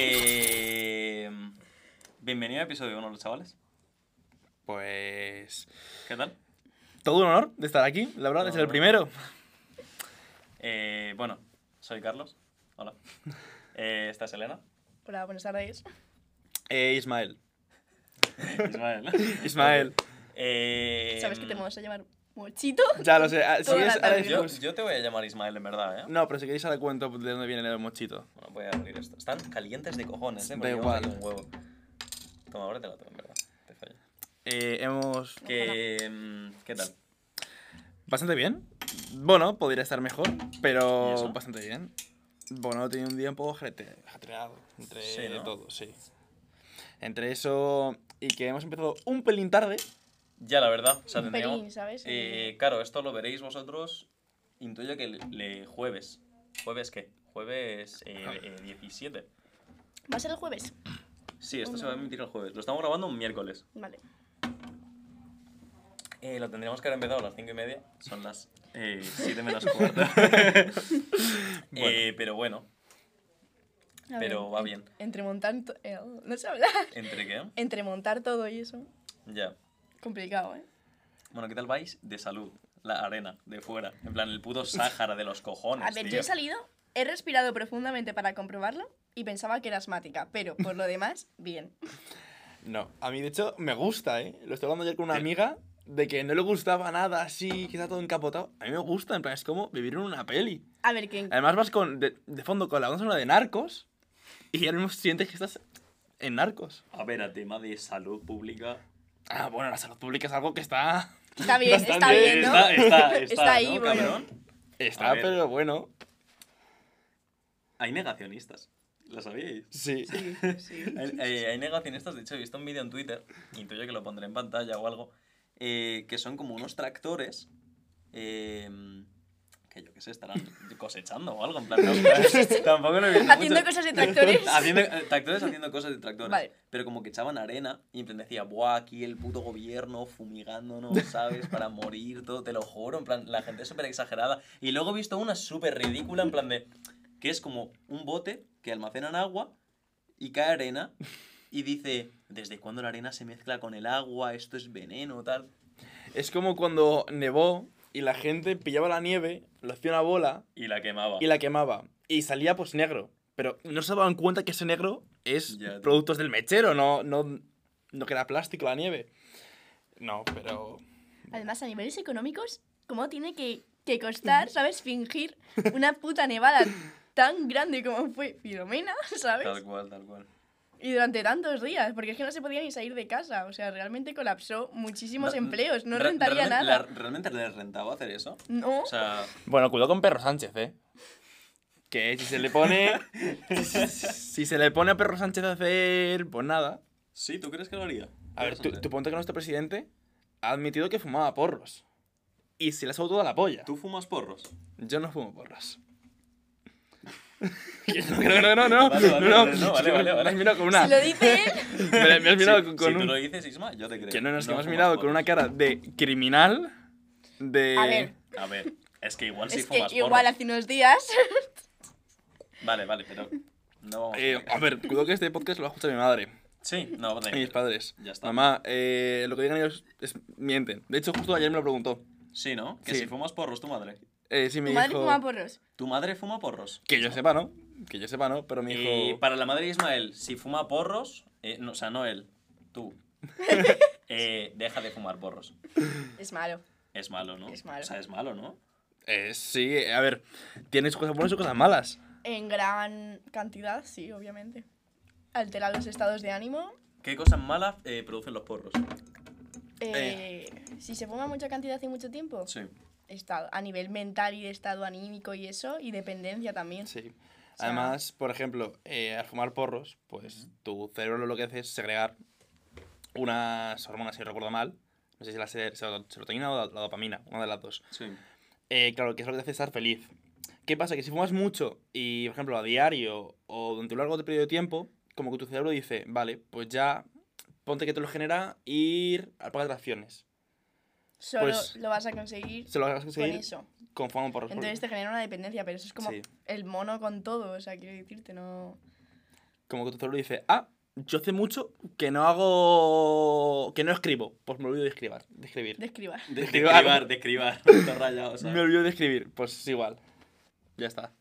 Eh, bienvenido al episodio 1, los chavales. Pues. ¿Qué tal? Todo un honor de estar aquí, la verdad, ser el primero. Eh, bueno, soy Carlos. Hola. Eh, esta es Elena. Hola, buenas tardes. Eh, Ismael. Ismael. Ismael. Eh, ¿Sabes que te vamos a llamar Mochito? Ya lo sé. ah, Si quieres, ahora yo, después- yo te voy a llamar Ismael en verdad, ¿eh? No, pero si queréis ahora cuento de dónde viene el mochito. Bueno, voy a abrir esto. Están calientes de cojones, ¿eh? Da Porque llevamos igual. aquí un huevo. Toma, ahora te la tengo, en verdad. Te fallo. Eh, hemos. Que, mm, ¿Qué tal? Bastante bien. Bueno, podría estar mejor, ¿Y pero eso? bastante bien. Bueno, he tenido un día un poco ajetre- ajetreado. Entre Sí, ¿no? todo, sí. Entre eso y que hemos empezado un pelín tarde. Ya, la verdad. O sea, Un tendríamos- pelín, ¿sabes? Eh, claro, esto lo veréis vosotros. Intuyo que le, le- jueves. ¿Jueves qué? Jueves eh, eh, 17. ¿Va a ser el jueves? Sí, esto se va a emitir el jueves. Lo estamos grabando un miércoles. Vale. Eh, lo tendríamos que haber empezado a las 5 y media. Son las 7 menos cuarto. Eh, pero bueno, A Pero ver, va en- bien. Entre montar... eh, no sé hablar. ¿entre qué? Entre montar todo y eso. Ya. Complicado, ¿eh? Bueno, ¿qué tal vais? De salud. La arena, de fuera. En plan, el puto Sáhara de los cojones. A ver, tío. yo he salido, he respirado profundamente para comprobarlo y pensaba que era asmática, pero por lo demás, bien. No, a mí de hecho me gusta, ¿eh? Lo estoy hablando ayer con una ¿Qué? amiga de que no le gustaba nada así, que está todo encapotado. A mí me gusta, en plan, es como vivir en una peli. A ver, que Además vas con, de, de fondo con la banda de Narcos y ahora mismo sientes que estás en Narcos. A ver, a tema de salud pública. Ah, bueno, la salud pública es algo que está... está bien, está Bastante- bien, ¿no? Está, está, está, Está ahí, ¿no, bueno. cabrón? Está, A ver. pero bueno. Hay negacionistas. ¿Lo sabíais? Sí. Sí, sí. Hay, hay- hay negacionistas, de hecho he visto un vídeo en Twitter, intuyo que lo pondré en pantalla o algo, eh, que son como unos tractores eh, que yo qué sé, estarán cosechando o algo, en plan, no, tampoco lo he visto Haciendo mucho. cosas de tractores. Haciendo, eh, tractores haciendo cosas de tractores. Vale. Pero como que echaban arena y en plan decía, buah, aquí el puto gobierno fumigándonos, ¿sabes? Para morir, todo, te lo juro. En plan, la gente es súper exagerada. Y luego he visto una súper ridícula, en plan de, que es como un bote que almacenan agua y cae arena y dice, ¿desde cuándo la arena se mezcla con el agua? Esto es veneno, tal. Es como cuando nevó y la gente pillaba la nieve, lo hacía una bola Y la quemaba. y la quemaba. Y salía pues negro. Pero no se daban cuenta que ese negro es Ya, tío. productos del mechero, no, no, no que era plástico la nieve. No, pero... Además, a niveles económicos, ¿cómo tiene que, que costar, ¿sabes? Fingir una puta nevada tan grande como fue Filomena, ¿sabes? Tal cual, tal cual. Y durante tantos días, porque es que no se podía ni salir de casa. O sea, realmente colapsó muchísimos empleos. No Re- rentaría realmente- nada. la- ¿Realmente les rentaba hacer eso? No. O sea, Bueno, cuidado con Perro Sánchez, ¿eh? Que si se le pone... si se le pone a Perro Sánchez a hacer... Pues nada. sí, ¿tú crees que lo haría? A ver, tú, tú ponte que nuestro presidente ha admitido que fumaba porros. Y se le ha saltado toda la polla. ¿Tú fumas porros? Yo no fumo porros. No, no, no, no, no, Vale, vale, no, vale, no, vale, vale, Me vale. has mirado con una... Si lo dice él, Me, me has mirado Si- con, si con tú un... lo dices, Isma, yo te creo. Que no, no, es que me has mirado con una cara de criminal, de... A ver. A ver, es que igual si es que fumas igual porros. hace unos días. Vale, vale, pero no vamos Eh, a ver, cuidado que este podcast lo va a escuchar mi madre Sí, no, da y mis padres. Ya está. Mamá, eh, lo que digan ellos es, mienten. De hecho, justo ayer me lo preguntó. Sí, ¿no? Que Sí. si fumas porros, tu madre. Eh, sí, me Tu madre fuma porros. ¿Tu madre fuma porros? Que yo sepa, ¿no? Que yo sepa, ¿no? Pero me dijo... Y para la madre de Ismael, si fuma porros, eh, no, o sea, no él, tú, eh, deja de fumar porros. Es malo. Es malo, ¿no? Es malo. O sea, es malo, ¿no? Eh, sí, a ver, tiene sus cosas buenas y cosas malas. En gran cantidad, sí, obviamente. Altera los estados de ánimo. ¿Qué cosas malas eh, producen los porros? Eh, Si se fuma mucha cantidad hace mucho tiempo, Sí. Estado, a nivel mental y de estado anímico y eso, y dependencia también. Sí. sea- Además, por ejemplo, eh, al fumar porros, pues tu cerebro lo que hace es segregar unas hormonas, si recuerdo mal. No sé si la ser- serotonina o la, la dopamina, una de las dos. Sí. Eh, claro, que es lo que te hace estar feliz. ¿Qué pasa? Que si fumas mucho y, por ejemplo, a diario o durante un largo periodo de tiempo, como que tu cerebro dice, vale, pues ya ponte que te lo genera ir al parque de atracciones. Solo Pues- lo vas a conseguir Se lo vas a con conseguir eso. con fumando porros. Entonces te genera una dependencia, pero eso es como Sí. el mono con todo, o sea, quiero decirte, no... como que tu cerebro dice, ah, yo hace mucho que no hago. que no escribo. Pues me olvido de escribir. De escribir. De escribar. De, de Escribar. de escribar. Rayado, ¿sabes? Me olvido de escribir. Pues es igual. Ya está.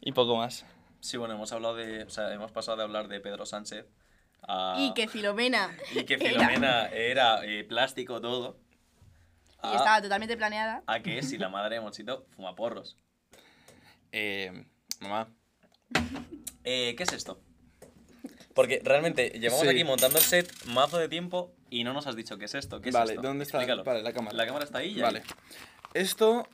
Y poco más. Sí, bueno, hemos hablado de. O sea, hemos pasado de hablar de Pedro Sánchez a. Y que Filomena. y que era- Filomena era eh, plástico todo. Y a- estaba totalmente planeada. A que si la madre de Mochito fuma porros. Eh, mamá. Eh, ¿Qué es esto? Porque realmente llevamos Sí. aquí montando el set mazo de tiempo y no nos has dicho qué es esto. ¿Qué es Vale, esto? ¿dónde está? Explícalo. Vale, la cámara. La cámara está ahí ya. Vale. Esto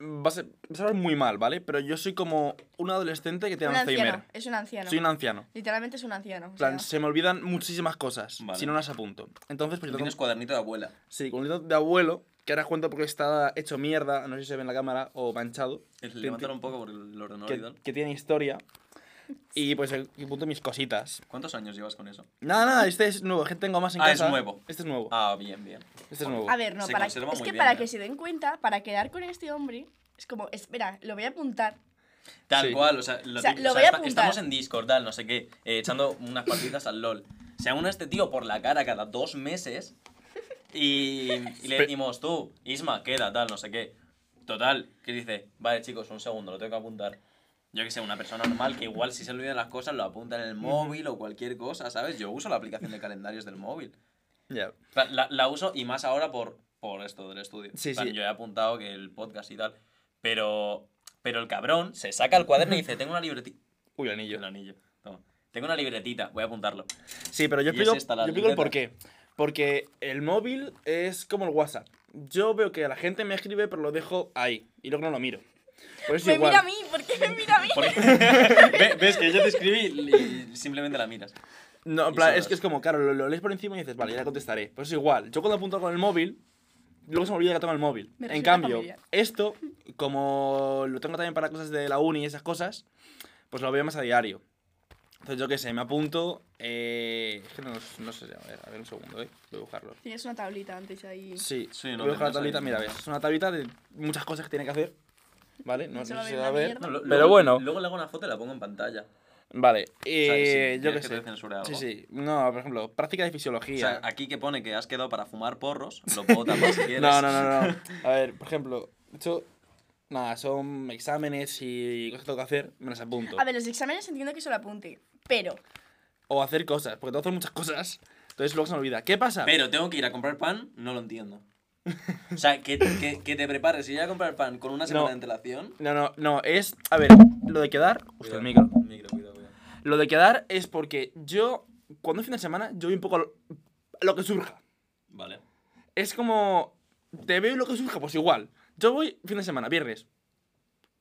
va a, ser, va a sonar muy mal, ¿vale? Pero yo soy como un adolescente que tiene Un Alzheimer. anciano. Es un anciano. Soy un anciano. Literalmente es un anciano. o En plan, sea, se me olvidan muchísimas cosas Vale. si no las apunto. Entonces, pues yo Tienes tengo... cuadernito de abuela. Sí, con un libro de abuelo, que ahora cuento porque está hecho mierda, no sé si se ve en la cámara, o manchado. Levántalo un poco porque el ordenador y Que, tal. que tiene historia. Y pues aquí apunto mis cositas. ¿Cuántos años llevas con eso? Nada, nada, este es nuevo, es que tengo más en Ah, es casa. nuevo. Este es nuevo. Ah, bien, bien. Este es nuevo. A ver, no, Se para, conserva es muy que bien, para ¿eh? que se den cuenta, para quedar con este hombre, es como, espera, lo voy a apuntar. Tal Sí. cual, o sea, lo O sea, lo o sea, voy a apuntar. estamos en Discord, tal, no sé qué, eh, echando unas partidas al LOL. Se une a este tío por la cara cada dos meses y, y le decimos, tú, Isma, queda, tal, no sé qué. Total, que dice, vale chicos, un segundo, lo tengo que apuntar. Yo que sé, una persona normal que igual si se le olvidan las cosas lo apunta en el móvil o cualquier cosa, ¿sabes? Yo uso la aplicación de calendarios del móvil. Ya. Plan, La, la uso y más ahora por, por esto del estudio. Sí, plan, sí. Yo he apuntado que el podcast y tal. Pero, pero el cabrón se saca el cuaderno y dice, tengo una libretita. Uy, el anillo. El anillo. Toma. Tengo una libretita, voy a apuntarlo. Sí, pero yo es explico, yo explico el por qué. Porque el móvil es como el WhatsApp. Yo veo que la gente me escribe, pero lo dejo ahí. Y luego no lo miro. Por eso Me igual. mira a mí, ¿por qué me mira a mí? Ve- ¿Ves que yo te escribí y simplemente la miras? No, en plan, es que es como, claro, lo, lo lees por encima y dices, vale, ya contestaré. Pues es igual. Yo cuando apunto con el móvil, luego se me olvida que tengo el móvil. Me En cambio, familiar. esto, como lo tengo también para cosas de la uni y esas cosas, pues lo veo más a diario. Entonces, yo qué sé, me apunto. Eh, es que no, no sé, a ver, a ver un segundo, ¿eh? Voy a buscarlo. Tienes una tablita antes ahí. Sí, Sí, no, voy a buscar la tablita, ahí. mira, ves, es una tablita de muchas cosas que tiene que hacer. ¿Vale? No, No se no va a sé si ver se va a ver. No, lo- Pero luego- bueno. Luego le hago una foto y la pongo en pantalla. Vale, O sea, si eh, yo qué que sé. algo. Sí, sí. No, por ejemplo, práctica de O fisiología. sea, aquí que pone que has quedado para fumar porros, lo puedo tapar si quieres. No, no, no, no. A ver, por ejemplo, hecho, nada, son exámenes y cosas que tengo que hacer, me las apunto. A ver, los exámenes entiendo que se lo apunte, pero O hacer cosas, porque tengo que hacer muchas cosas. Entonces luego se me olvida. ¿Qué pasa? Pero tengo que ir a comprar pan, no lo entiendo. O sea, que, que, que te prepares y ir a comprar pan con una semana No. de antelación. No, no, no, es. A ver, lo de quedar. Hostia, el micro. Micro, cuidado, cuidado. Lo de quedar es porque yo, cuando es fin de semana, yo voy un poco a lo, a lo que surja. Vale. Es como. Te veo y lo que surja, pues igual. Yo voy fin de semana, viernes.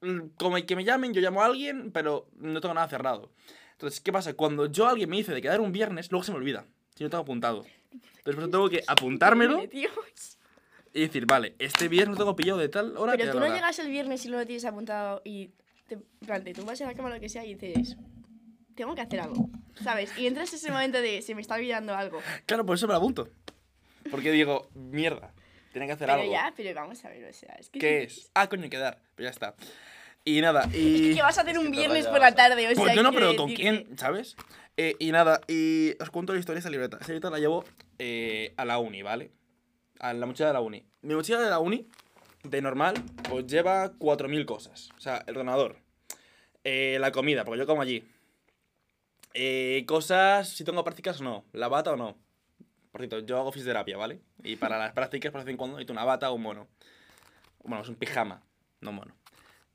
Mm, Como que me llamen, yo llamo a alguien, pero no tengo nada cerrado. Entonces, ¿qué pasa? Cuando yo alguien me dice de quedar un viernes, luego se me olvida. Si no tengo apuntado. Entonces, por eso tengo que apuntármelo Tío. Y decir, vale, este viernes lo tengo pillado de tal hora. que Pero tú no hora. llegas el viernes y no lo tienes apuntado y te, en plan, te tumbas en la cama o lo que sea y dices, tengo que hacer algo, ¿sabes? Y entras ese momento de, se me está olvidando algo. Claro, por eso me lo apunto. Porque digo, mierda, tiene que hacer Pero algo. ya, pero vamos a ver, o sea, es que... ¿Qué es? Ah, coño, quedar. Pues ya está. Y nada, y. ¿Qué vas a hacer un que te viernes por la tarde? O sea, Pues yo no, quiero pero ¿con quién? ¿Sabes? Eh, y nada, y os cuento la historia de esa libreta. Esa libreta la llevo eh, a la uni, ¿vale? La mochila de la uni. Mi mochila de la uni, de normal, pues lleva 4.000 cosas. O sea, el ordenador, eh, la comida, porque yo como allí. Eh, cosas, si tengo prácticas o no, la bata o no. Por cierto, yo hago fisioterapia, ¿vale? Y para las prácticas, por vez en cuando, necesito una bata o un mono. Bueno, es un pijama, no mono.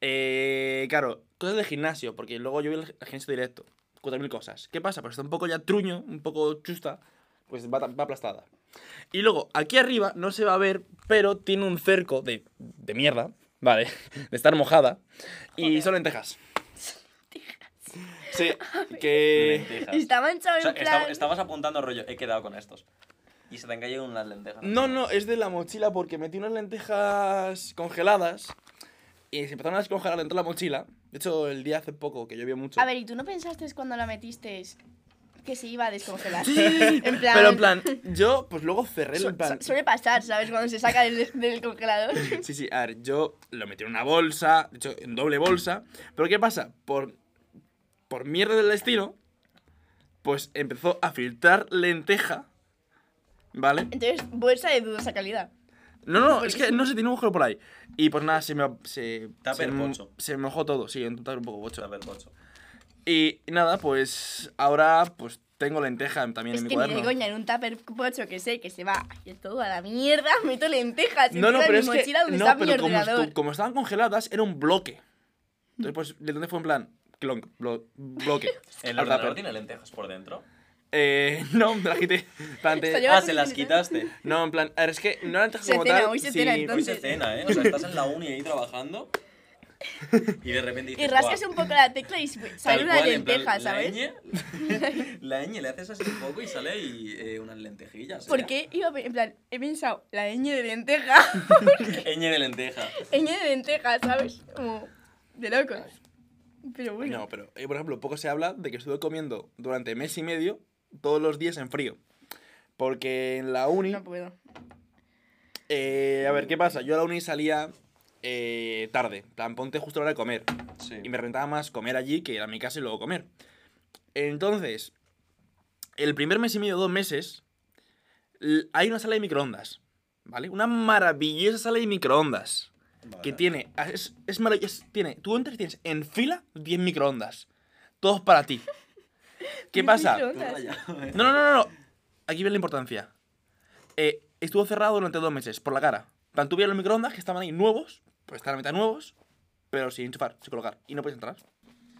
Eh, claro, cosas de gimnasio, porque luego yo voy al gimnasio directo. 4.000 cosas. ¿Qué pasa? Pues está un poco ya truño, un poco chusta, pues va, va aplastada. Y luego, aquí arriba no se va a ver, pero tiene un cerco de, de mierda, ¿vale? De estar mojada. Y son lentejas. Sí, que... Lentejas. Está manchado O sea, en esta- plan... estabas apuntando rollo, he quedado con estos. Y se te han caído unas lentejas. No, no, es de la mochila porque metí unas lentejas congeladas y se empezaron a descongelar dentro de la mochila. De hecho, el día hace poco que llovió mucho. A ver, ¿y tú no pensaste cuando la metiste que se iba a descongelar? Sí. En plan- Pero en plan, yo pues luego cerré Su- el plan. su- suele pasar, ¿sabes? Cuando se saca del, del congelador. Sí, sí, a ver, yo lo metí en una bolsa, de hecho, en doble bolsa. Pero ¿qué pasa? Por, por mierda del destino, pues empezó a filtrar lenteja, ¿vale? Entonces, bolsa de dudosa calidad. No, no, es que no se tiene un agujero por ahí. Y pues nada, se me, se, Tupper se, se me mojó todo, sí, un tupper un poco bocho. A ver, pocho. Y nada, pues ahora pues tengo lenteja también Es en mi que ni de cuaderno. coña en un tupper pocho que sé que se va y todo a la mierda, meto lentejas. No, no, pero mi es que mochila donde no, está mi pero como, ordenador. como estaban congeladas era un bloque. Entonces pues de dónde fue en plan clonk, blo- bloque. ¿El ordenador tupper. tiene lentejas por dentro? Eh, no, me la quité. En plan, te- Está lleva- Ah, se las quitaste. No, en plan, a ver, es que no eran lentejas Se como cena, tal. hoy se sí, cena, Hoy entonces. se cena, ¿eh? O sea, estás en la uni ahí trabajando y de repente dices, Y rascas "Buah". un poco la tecla y sale Tal una cual, en plan, lenteja, ¿sabes? La ñ, la ñ le haces así un poco y sale ahí eh, unas lentejillas. ¿Por qué iba a pe- en plan, he pensado, la ñ de lenteja, ñ de lenteja. ñ de lenteja, ¿sabes? Como de locos. Pero bueno. No, pero eh, por ejemplo, poco se habla de que estuve comiendo durante mes y medio todos los días en frío. Porque en la uni. No puedo. eh, a ver, ¿qué pasa? Yo a la uni salía eh, tarde. En plan, ponte justo a la hora de comer. Sí. Y me rentaba más comer allí que ir a mi casa y luego comer. Entonces, el primer mes y medio, dos meses, hay una sala de microondas. ¿Vale? Una maravillosa sala de microondas. Que tiene. Es, es maravilloso. Tiene. Tú entras y tienes en fila 10 microondas. Todos para ti. ¿Qué pasa? ¿eh? No, no, no, no, no. Aquí viene la importancia. Eh, estuvo cerrado durante dos meses, por la cara. Plan, tú los microondas que estaban ahí nuevos, pues estaban a mitad nuevos, pero sin enchufar, sin colocar. Y no puedes entrar.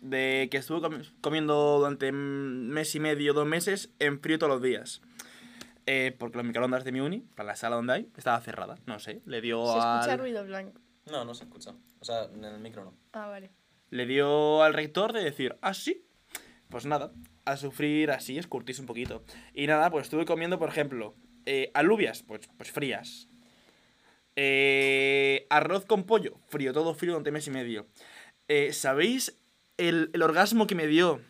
De que estuve comi- comiendo durante mes y medio, dos meses, en frío todos los días. Eh, porque los microondas de mi uni, para la sala donde hay, estaba cerrada. No sé, le dio Se escucha al... ruido blanco. No, no se escucha. O sea, en el micro no. Ah, vale. le dio al rector de decir, ah, sí. Pues nada, a sufrir así, escurtirse un poquito. Y nada, pues estuve comiendo, por ejemplo, eh, alubias, pues, pues frías. Eh, arroz con pollo, frío, todo frío durante mes y medio. Eh, ¿Sabéis el, el orgasmo que me dio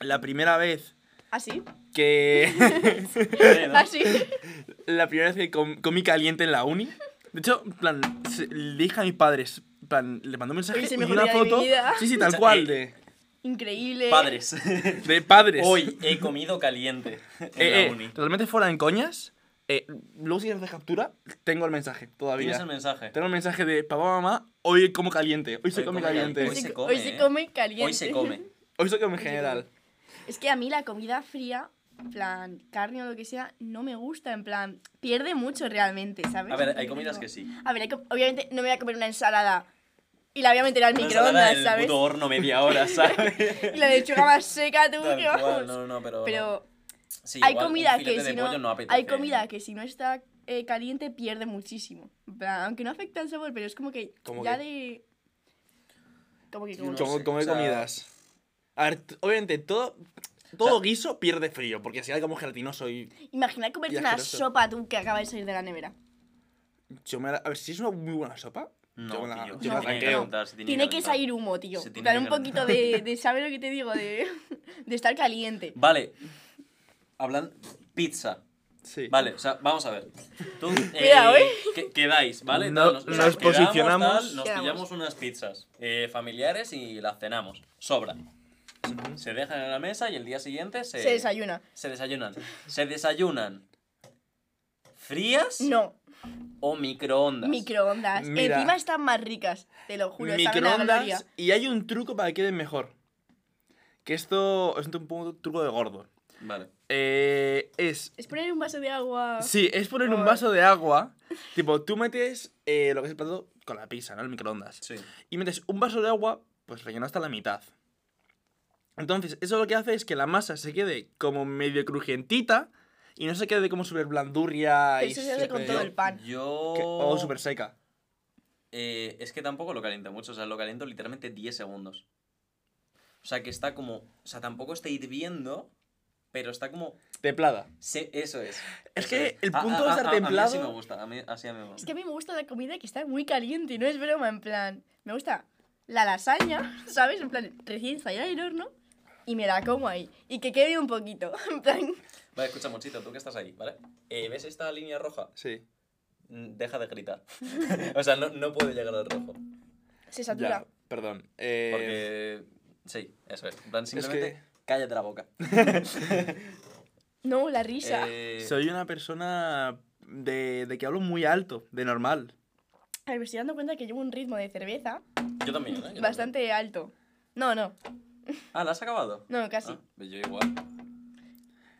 la primera vez ¿Ah, sí? que... Sí, ¿no? ¿Ah, la primera vez que com- comí caliente en la uni? De hecho, en plan, se- le dije a mis padres, en plan, le mandó un mensaje y una foto. Sí, sí, tal cual, de... Increíble. Padres. De padres. Hoy he comido caliente en Eh, la eh, uni. totalmente fuera en coñas. Eh, luego si haces captura, tengo el mensaje todavía. ¿Tienes el mensaje? Tengo el mensaje de papá, mamá, hoy como caliente. Hoy se come come caliente. Hoy Hoy se come, hoy se ¿eh? come caliente. Hoy se come. Hoy se come en general. Es que a mí la comida fría, en plan carne o lo que sea, no me gusta. En plan, pierde mucho realmente, ¿sabes? A ver, hay comidas que sí. A ver, obviamente no me voy a comer una ensalada y la voy a meter al Una microondas, ¿sabes? puto horno media hora, ¿sabes? Y la lechuga más seca, tú, Tal que cual, vamos. no, no, pero... Pero Sí, hay igual comida que si no, apetece, hay comida que si no está eh, caliente pierde muchísimo. Aunque no afecta al sabor, pero es como que ¿Cómo ya que? de como que como no como sé, comer o sea- comidas. A ver, obviamente, todo, todo guiso pierde frío. Porque si hay como gelatinoso y. Imagina comerte una sopa tú que acaba de salir de la nevera. Yo me la- a ver, si es una muy buena sopa. No, yo me la, tío, yo me la no, se tiene Tiene que salir humo, tío. Dar un poquito de, de ¿sabes lo que te digo? De, de estar caliente. Vale. Hablan pizza. Sí. Vale, o sea, vamos a ver. Tú, Cuidado, ¿eh? que- quedáis, ¿vale? No- Nos, nos quedamos, posicionamos. tal, nos Quedamos. pillamos unas pizzas eh, familiares y las cenamos. Sobra. Se dejan en la mesa y el día siguiente se, Se desayuna. se desayunan. Se desayunan frías No, o microondas. microondas. Mira. Encima están más ricas, te lo juro. saben a gloria. Microondas. Y hay un truco para que queden mejor. Que esto es un poco truco de gordo. Vale. Eh, es Es poner un vaso de agua. Sí, es poner un vaso de agua. tipo, tú metes eh, lo que es el plato con la pizza, ¿no? El microondas. Sí. Y metes un vaso de agua, pues relleno hasta la mitad. Entonces, eso lo que hace es que la masa se quede como medio crujientita y no se quede como súper blandurria y Eso se hace con todo el pan. Yo. que- o súper seca. Eh, es que tampoco lo caliento mucho, o sea, lo caliento literalmente 10 segundos. O sea, que está como. O sea, tampoco está hirviendo, pero está como. Templada. se- eso es. Es eso que es. el punto a- de a- estar a- A mí templado- así me gusta, a mí, así a mí me Es gusta. que a mí me gusta la comida que está muy caliente, y no es broma, en plan. Me gusta la lasaña, ¿sabes? En plan, recién salida del horno y me la como ahí. Y que quede un poquito. En plan. Vale, escucha, Monchito, tú que estás ahí, ¿vale? Eh, ¿Ves esta línea roja? Sí. Mm, Deja de gritar. o sea, no, no puedo llegar al rojo. Se satura. Ya, perdón. Eh, Porque Sí, eso es. En plan, simplemente que- cállate la boca. No, la risa. Eh, Soy una persona de, de que hablo muy alto, de normal. A ver, me estoy dando cuenta que llevo un ritmo de cerveza Yo también, ¿eh? Yo también. bastante alto. No, no, Ah, ¿la has acabado? no, casi. Ah, pues yo igual.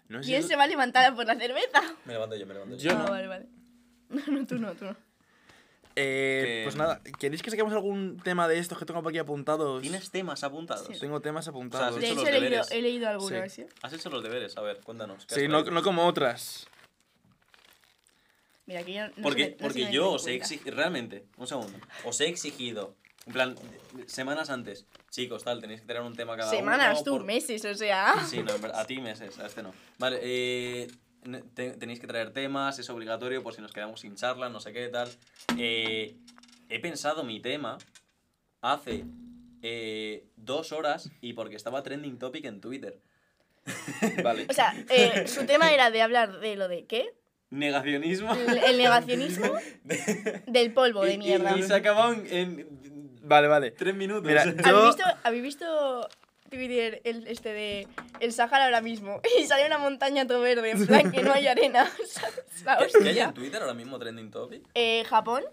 No sé ¿Quién si- se va a levantar por la cerveza? Me levanto yo, me levanto yo. Yo ah, no. vale, vale. No, no, tú no, tú no. Eh, Que- Pues nada, ¿queréis que saquemos algún tema de estos que tengo por aquí apuntados? ¿Tienes temas apuntados? Sí. Tengo temas apuntados. ¿has De hecho hecho, los he leído, he leído algunos, Sí. ¿sí? Has hecho los deberes, a ver, cuéntanos. ¿qué has Sí, no, no como otras. Mira, aquí ya no se Porque, me- no se porque me yo os he exigido, realmente, un segundo, os he exigido, en plan, semanas antes, chicos, tal, tenéis que tener un tema cada Semanas, uno. tú, por- meses, o sea. Sí, no, a ti meses, a este no. Vale, eh, te- tenéis que traer temas, es obligatorio por si nos quedamos sin charla, no sé qué tal. Eh, he pensado mi tema hace eh, dos horas y porque estaba trending topic en Twitter. Vale. O sea, eh, su tema era de hablar de lo de qué? Negacionismo. El, el negacionismo del polvo Y- de y- mierda. Y, se acabó en, en Vale, vale. tres minutos. Mira, ¿Habéis yo... visto, ¿Habéis visto Twitter el, este de el Sahara ahora mismo? Y sale una montaña todo verde, en plan que no hay arena. ¿sabes? La ¿Qué, hostia. qué hay en Twitter ahora mismo trending topic? Eh, Japón,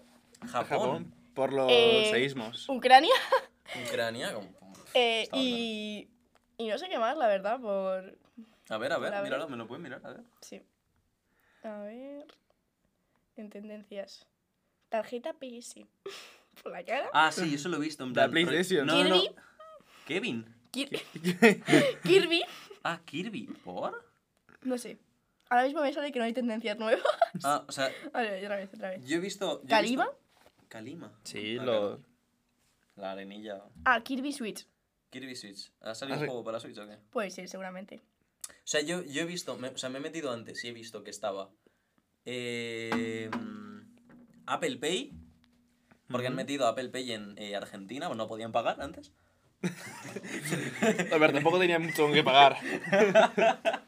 Japón. Japón, por los Eh, seísmos. Ucrania Ucrania. eh, y, y no sé qué más, la verdad, por... A ver, a ver, míralo, me lo puedes mirar, a ver. Sí. A ver... En tendencias. Tarjeta PS. por la cara. Ah, sí, eso lo he visto. En La plan, PlayStation. No, no. Kevin. Kir- Kirby. Ah, Kirby. ¿Por? No sé. Ahora mismo me sale que no hay tendencias nuevas. Ah, o sea, Vale, otra vez, otra vez. yo he visto. yo he ¿Calima? visto- Calima. Sí, Ah, lo... claro. La arenilla. Ah, Kirby Switch. Kirby Switch. ¿Ha salido Ah, un sí. juego para Switch o qué? Puede ser, seguramente. O sea, yo, yo he visto. me- o sea, me he metido antes y he visto que estaba. eh, Apple Pay. Porque han Ujú. metido Apple Pay en eh, Argentina, pues no podían pagar antes. A ver, tampoco tenía mucho que pagar.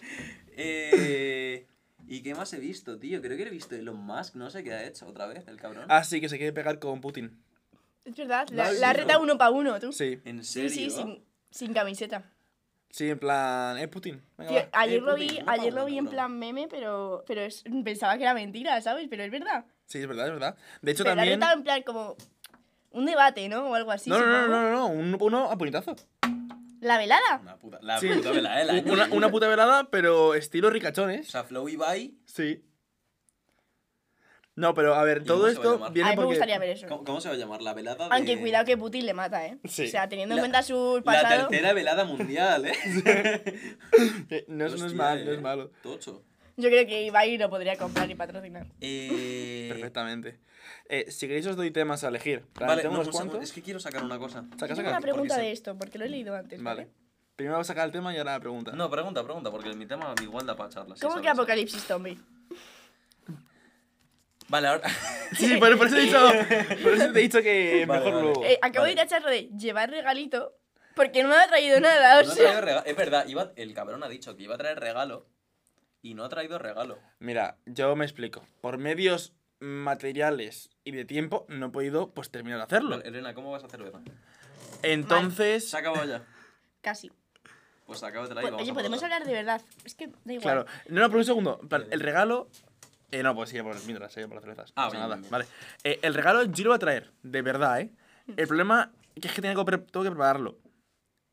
Eh, ¿Y qué más he visto, tío? Creo que he visto Elon Musk, no sé qué ha hecho otra vez, el cabrón. Ah, sí, que se quiere pegar con Putin. Es verdad, ¿Lo la, has la reta uno para uno, tú. Sí, ¿En sí, serio? sí, sin, sin camiseta. sí, en plan... Eh, Putin. Venga, Tío, ayer eh, lo Putin, vi, pa' ayer lo uno, vi en plan meme, pero, pero es- pensaba que era mentira, ¿sabes? Pero es verdad. Sí, es verdad, es verdad. De hecho, pero también... la reta en plan como un debate, ¿no? O algo así. No, no, no, no, no, no, un- uno a puñetazo. La velada. Una puta, la Sí. puta vela, ¿eh? La- Una, una puta velada, pero estilo O ricachones. sea, Flow y Bai. Sí. No, pero a ver, ¿Y todo a esto llamar? viene a mí me porque... gustaría ver eso. ¿Cómo, cómo se va a llamar? La velada de... Aunque cuidado que Putin le mata, ¿eh? Sí. O sea, teniendo La- en cuenta su La pasado. tercera velada mundial, ¿eh? Eh, No, es- no es Hostia, mal, no eh. es malo. Tocho. Yo creo que Ibai lo podría comprar y patrocinar. Eh... Perfectamente. Eh, si queréis os doy temas a elegir. Vale, no, unos un cuantos. es que quiero sacar una cosa. Saca, Tengo saca. una pregunta porque de esto, porque lo he leído antes. Vale. ¿vale? Primero voy a sacar el tema y ahora la pregunta. No, pregunta, pregunta, porque mi tema igual da para charla. sí, ¿Cómo que. Apocalipsis Zombie? Vale, ahora... Sí, sí, por, por eso he dicho, por eso te he dicho que Vale, mejor vale. luego. Eh, acabo Vale. de tachar lo de llevar regalito porque no me ha traído nada, o No ha sea. traído regalo. Es verdad, iba, el cabrón ha dicho que iba a traer regalo y no ha traído regalo. Mira, yo me explico. Por medios materiales y de tiempo no he podido pues terminar de hacerlo. Vale, Elena, ¿cómo vas a hacer verdad? Entonces, Se ha acabado ya. Casi. Pues acábatela y Po- vamos Oye, podemos hablar de verdad. Es que da igual. claro. No, no, pero un segundo. En plan, el regalo. Eh, no, pues sí, por mientras, sí, por las cervezas. Ah, no pasa bien, nada. bien. Vale. Eh, el regalo yo lo voy a traer, de verdad, ¿eh? El problema es que tengo que, pre- tengo que prepararlo.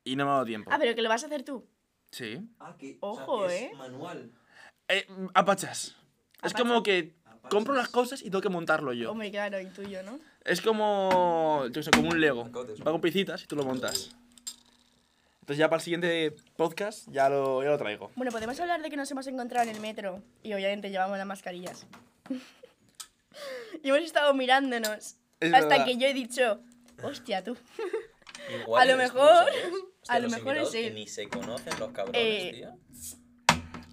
Y no me ha dado tiempo. Ah, pero que lo vas a hacer tú. Sí. Ah, que, Ojo, es ¿eh? manual. Eh, apachas. Es Apachas. como que. Compro las cosas y tengo que montarlo yo. Hombre, claro, y tuyo, ¿no? Es como. Yo sé, como un Lego. Va con piecitas y tú lo montas. Entonces ya para el siguiente podcast ya lo, ya lo traigo. Bueno, podemos hablar de que nos hemos encontrado en el metro y obviamente llevamos las mascarillas. y hemos estado mirándonos Es hasta verdad. que yo he dicho, hostia, tú. Igual A lo mejor-. Hostia, a lo mejor es que él. ni se conocen los cabrones, Eh, tío.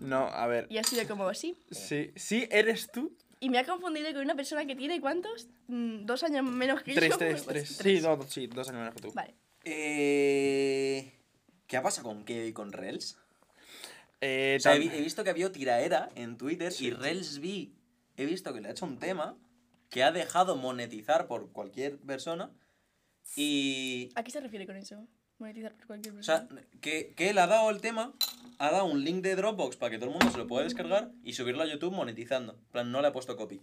No, a ver. Y ha sido como, sí. Sí, sí, eres tú. Y me ha confundido con una persona que tiene, ¿cuántos? Mm, Dos años menos que Tres, yo. tres, Pues, tres. Sí, no, sí, dos años menos que tú. Vale. Eh... ¿Qué ha pasado con Kevin y con Rels? Eh, O sea, he, vi- he visto que había tiraera en Twitter y Rels vi, he visto que le ha hecho un tema que ha dejado monetizar por cualquier persona y... ¿A qué se refiere con eso? monetizar por cualquier O sea, persona. que, que él ha dado el tema, ha dado un link de Dropbox para que todo el mundo se lo pueda descargar y subirlo a YouTube monetizando. En plan, no le ha puesto copy.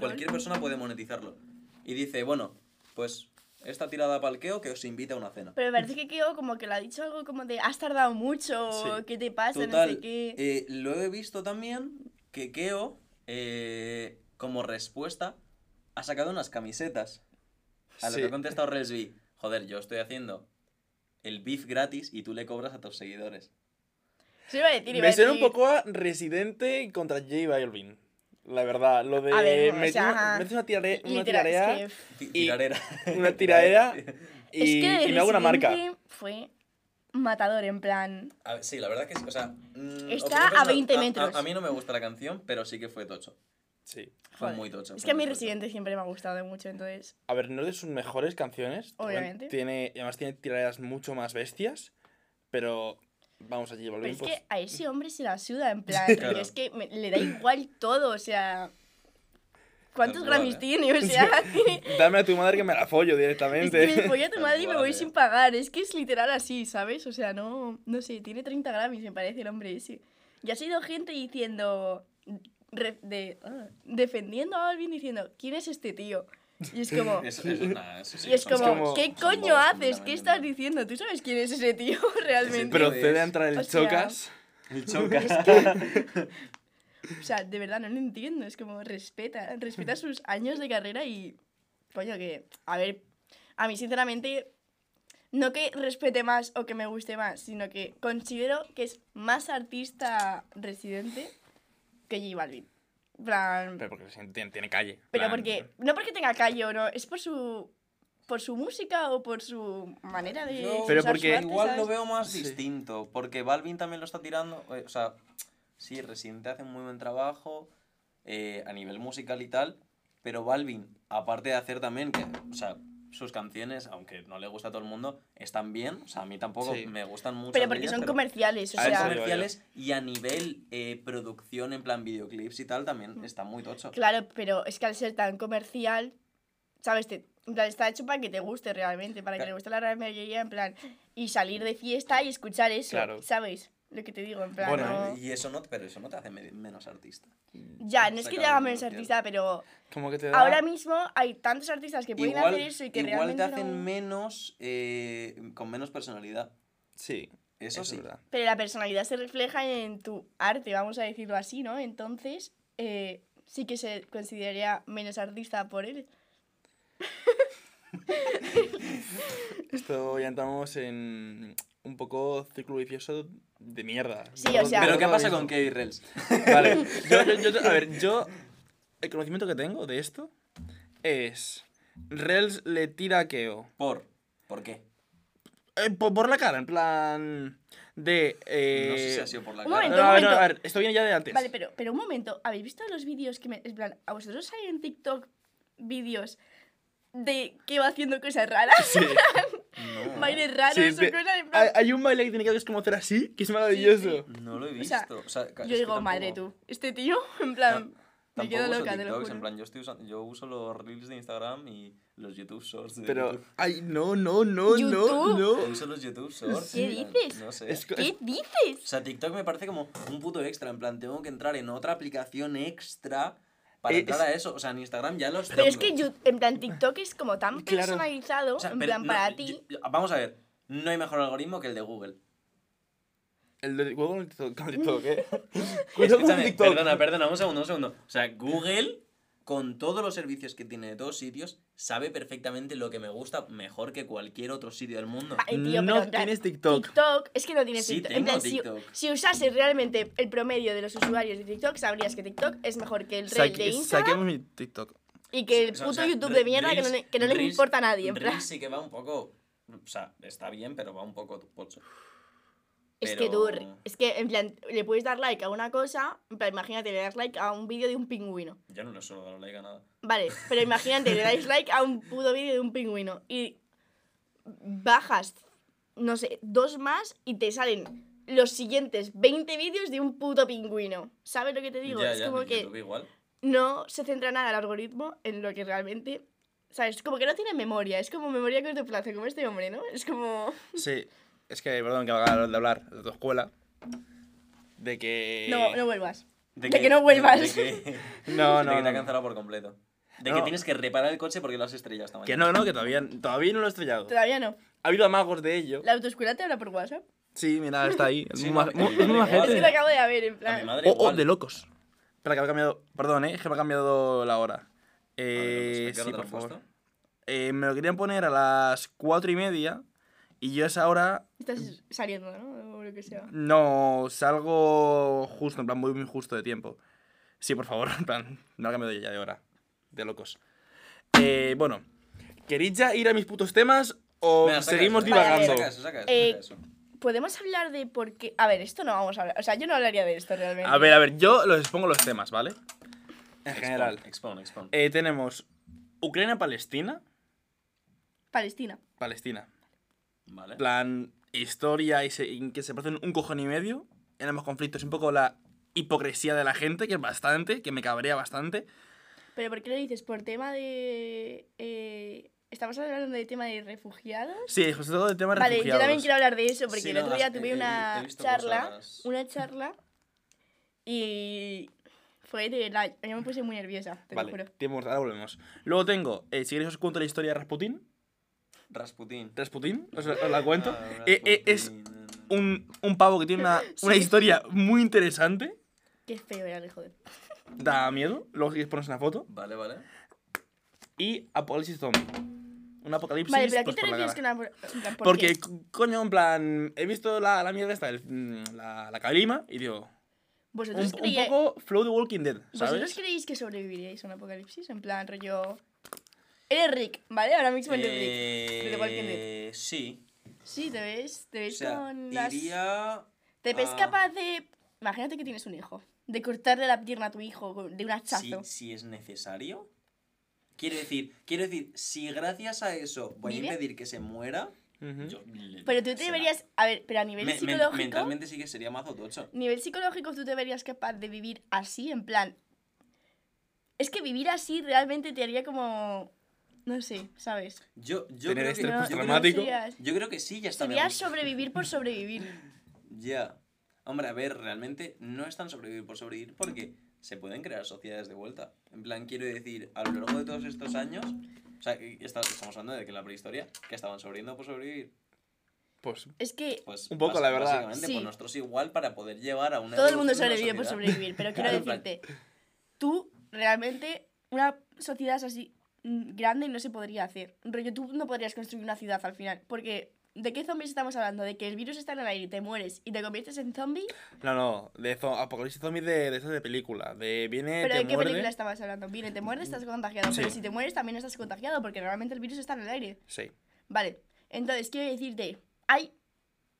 Cualquier persona puede monetizarlo. Y dice, bueno, pues esta tirada para el Keo que os invita a una cena. Pero me parece que Keo como que le ha dicho algo como de has tardado mucho, Sí. ¿qué te pasa? no Total, sé qué. eh, lo he visto también que Keo, eh, como respuesta, ha sacado unas camisetas. A lo Sí. que ha contestado Resby, joder, yo estoy haciendo el beef gratis y tú le cobras a tus seguidores. Se iba a decir, iba a Me suena un poco a Residente contra J Balvin. La verdad, lo de. A ver, o me sea, metes una, tirare- una Literal, es que- Y-. Una tiradera. es Y, que de y me hago una marca. Fue matador, en plan. A ver, sí, la verdad que sí. O sea, mm, Está a personal, 20 a- metros. A, mí no me gusta la canción, pero sí que fue tocho. Sí. Fue Joder. muy tocho. Es que a mí tocho. Residente siempre me ha gustado mucho, entonces. A ver, no es de sus mejores canciones. Obviamente. Tiene, además tiene tiraderas mucho más bestias. Pero vamos a J Pero es que a ese hombre se la suda, en plan. Claro. porque es que me- le da igual todo, o sea. ¿Cuántos Grammys tiene? O sea. Dame a tu madre que me la follo Es directamente. que me voy a tu madre y me voy sin pagar. Es que es literal así, ¿sabes? O sea, no, no sé, tiene 30 Grammys, me parece el hombre ese. Y ha sido gente diciendo. re- de, ah, defendiendo a Alvin diciendo, ¿quién es este tío? Y es como. Eso, eso, nah, eso sí y es como, como- ¿qué coño haces? ¿Qué estás diciendo? ¿Tú sabes quién es ese tío realmente? Procede a entrar el O sea, chocas. El choca. O sea, de verdad, no lo entiendo. Es como, respeta, respeta sus años de carrera y. Coño, que. A ver, a mí, sinceramente. No que respete más o que me guste más, sino que considero que es más artista residente que J Balvin. Plan, Pero porque tiene, tiene calle. pero plan, porque. No porque tenga calle o no, es por su. Por su música o por su manera de. Yo Pero porque- arte, Igual ¿sabes? lo veo más Sí. distinto, porque Balvin también lo está tirando. eh, O sea, sí, Residente hace un muy buen trabajo eh, a nivel musical y tal, pero Balvin, aparte de hacer también que, o sea, sus canciones, aunque no le gusta a todo el mundo, están bien. O sea, a mí tampoco Sí. me gustan mucho. Pero porque son comerciales, o sea. comerciales y a nivel eh, producción, en plan videoclips y tal, también está muy tocho. Claro, pero es que al ser tan comercial, ¿sabes? Te, en plan, está hecho para que te guste realmente, para que le guste la gran mayoría, en plan, y salir de fiesta y escuchar eso, Claro. ¿sabes? Lo que te digo, en plan, Bueno, no- Y eso no, pero eso no te hace me- menos artista. Ya, no es que te haga menos artista, pero Como que te da. ahora mismo hay tantos artistas que pueden Igual, hacer eso y que igual realmente te hacen no- menos, eh, con menos personalidad. Sí. Eso, es sí. verdad. Pero la personalidad se refleja en tu arte, vamos a decirlo así, ¿no? Entonces, eh, sí que se consideraría menos artista por él. Esto ya entramos en un poco círculo vicioso de mierda. Sí, Todo- o sea- Pero ¿qué pasa con Kevin Rels? Vale, yo, yo- yo- a ver, yo. El conocimiento que tengo de esto es. Rels le tira a Keo. ¿Por? ¿Por qué? Eh, por, por la cara, en plan. De. Eh... no sé si ha sido por la un cara. No, momento, no, no, momento. a ver, esto viene ya de antes. Vale, pero, pero un momento, ¿habéis visto los vídeos que me... En plan, ¿a vosotros hay en TikTok vídeos de que va haciendo cosas raras? Sí. No, Bailes raros Sí, o hay, hay un baile que tiene que es como hacer así, que es maravilloso. no lo he O sea, visto. O sea, ca- es Yo digo, tampoco- madre tú, este tío, en plan, me Tampoco quedo uso loca, TikToks, en plan, yo, estoy usando, yo uso los reels de Instagram y los YouTube Shorts de Pero. YouTube. Ay, no, no, no, no, YouTube. no. Uso los YouTube Shorts. ¿Qué dices? No sé. Es ¿Qué dices? O sea, TikTok me parece como un puto extra. En plan, tengo que entrar en otra aplicación extra para Eh, entrar a eso. O sea, en Instagram ya los Pero es que, you- en plan, TikTok es como tan Claro. personalizado, O sea, en plan, no, para ti. yo- vamos a ver. No hay mejor algoritmo que el de Google. El de. Con el TikTok, ¿eh? Escúchame, TikTok. perdona, perdona, un segundo, un segundo. O sea, Google, con todos los servicios que tiene de todos sitios, sabe perfectamente lo que me gusta mejor que cualquier otro sitio del mundo. Ay, tío, No tienes TikTok. TikTok, es que no tienes Sí, TikTok. Tengo si, TikTok. si usases realmente el promedio de los usuarios de TikTok, sabrías que TikTok es mejor que el reel de Instagram Saquemos mi TikTok. y que el puto o sea, YouTube de mierda que no, que no le Reels- importa a nadie. En. Reels sí que va un poco. O sea, está bien, pero va un poco pocho. Es que Pero- es que en plan, le puedes dar like a una cosa, plan, imagínate, le das like a un vídeo de un pingüino. Yo no le suelo dar like a nada. Vale, pero imagínate, le dais like a un puto vídeo de un pingüino y bajas, no sé, dos más y te salen los siguientes 20 vídeos de un puto pingüino. ¿Sabes lo que te digo? ya, es ya, como que igual. no se centra nada el algoritmo en lo que realmente ¿Sabes? Como que no tiene memoria, es como memoria a corto plazo, como este hombre, ¿no? Es como... Sí, es que, perdón, que haga de hablar de tu escuela. De que. No, no vuelvas. De que no vuelvas. De que, No, de no, que te ha no. cancelado por completo. De No. que tienes que reparar el coche porque lo has estrellado esta Que mañana. no, no, que todavía, todavía no lo he estrellado. Todavía no. Ha habido amagos de ello. La autoescuela te habla por WhatsApp. Sí, mira, está ahí. Es Sí, muy, muy- es muy. Es que lo acabo de ver, en plan... madre Oh, oh, de locos. Espera, que me ha cambiado. Perdón, eh, que me ha cambiado la hora. Ver, Eh, pues, ¿a qué hora sí, por favor. Eh, me lo querían poner a las cuatro y media. Y yo a esa hora Estás saliendo, ¿no? O lo que sea. no salgo justo, en plan, muy, muy justo de tiempo. Sí, por favor, en plan, no ha cambiado ya de hora. De locos. Eh, bueno, ¿queréis ya ir a mis putos temas o saca seguimos eso, divagando? Saca eso, saca eso, Eh, saca eso. Podemos hablar de por qué... A ver, esto no vamos a hablar. O sea, yo no hablaría de esto realmente. A ver, a ver, yo los expongo los temas, ¿vale? En Expon, general. Expon, expon. Eh, tenemos Ucrania-Palestina. Palestina. Palestina. Vale. plan historia y, se, y que se parecen un cojón y medio en ambos conflictos. Un poco la hipocresía de la gente, que es bastante, que me cabrea bastante. ¿Pero por qué lo dices? ¿Por tema de...? eh, ¿Estamos hablando de tema de refugiados? Sí, sobre todo el tema de Vale, yo refugiados. también quiero hablar de eso, porque Sí, el otro día tuve he- una he charla, cosas. una charla, y fue de la... Yo me puse muy nerviosa, te lo Vale, juro. tiempo, ahora volvemos. Luego tengo, eh, si queréis os cuento la historia de Rasputín. Rasputín. Rasputín, os, os la cuento. Ah, Eh, eh, es un, un pavo que tiene una, una Sí. historia muy interesante. Qué feo era el joder. Da miedo. Luego si poneros una foto. Vale, vale. Y Apocalipsis Zombie. Un apocalipsis Vale, pero ¿a qué pues, te por la refieres con una... ¿por Porque, coño, en plan, he visto la, la mierda esta, el- mm, la, la calima, y digo, un, ¿Vosotros, poco Flow the Walking Dead, ¿Vosotros ¿sabes? creéis que sobreviviríais a un apocalipsis? En plan, rollo... Eres Rick, ¿vale? Ahora mismo eres Rick. de The Walking Dead. Eh, sí. Sí, te ves, te O ves sea, con las... iría... ¿Te ves a- capaz de... Imagínate que tienes un hijo. De cortarle la pierna a tu hijo de un Si, hachazo. si es necesario. Quiero decir, quiero decir, si gracias a eso voy ¿Vive? a impedir que se muera, yo Pero tú te será. deberías... A ver, pero a nivel Me- psicológico... mentalmente sí que sería mazo tocho. Nivel psicológico tú te verías capaz de vivir así, en plan... Es que vivir así realmente te haría como... No sé, ¿sabes? Yo, yo Tener creo estrés que, No- yo creo- Yo que sí, ya está. Sería sobrevivir por sobrevivir. Ya. Hombre, a ver, realmente no es tan sobrevivir por sobrevivir porque se pueden crear sociedades de vuelta. En plan, quiero decir, a lo largo de todos estos años, o sea, estamos hablando de que en la prehistoria, que estaban sobreviviendo por sobrevivir. Pues, Es que Pues Un poco, la verdad. Básicamente, Sí. pues nosotros igual para poder llevar a una. todo el mundo sobrevive por sobrevivir, pero quiero Claro, en plan, decirte, tú realmente, una sociedad es así grande no se podría hacer. Rollo, tú no podrías construir una ciudad al final, porque ¿de qué zombies estamos hablando? ¿De que el virus está en el aire y te mueres y te conviertes en zombie? no, no, de zo- Apocalipsis Zombie de, de esas de película, de viene, ¿Pero te de qué muerde. película estabas hablando? Viene, te mueres, estás contagiado, Sí. pero si te mueres también estás contagiado, porque realmente el virus está en el aire. Sí, Vale, entonces quiero decirte, hay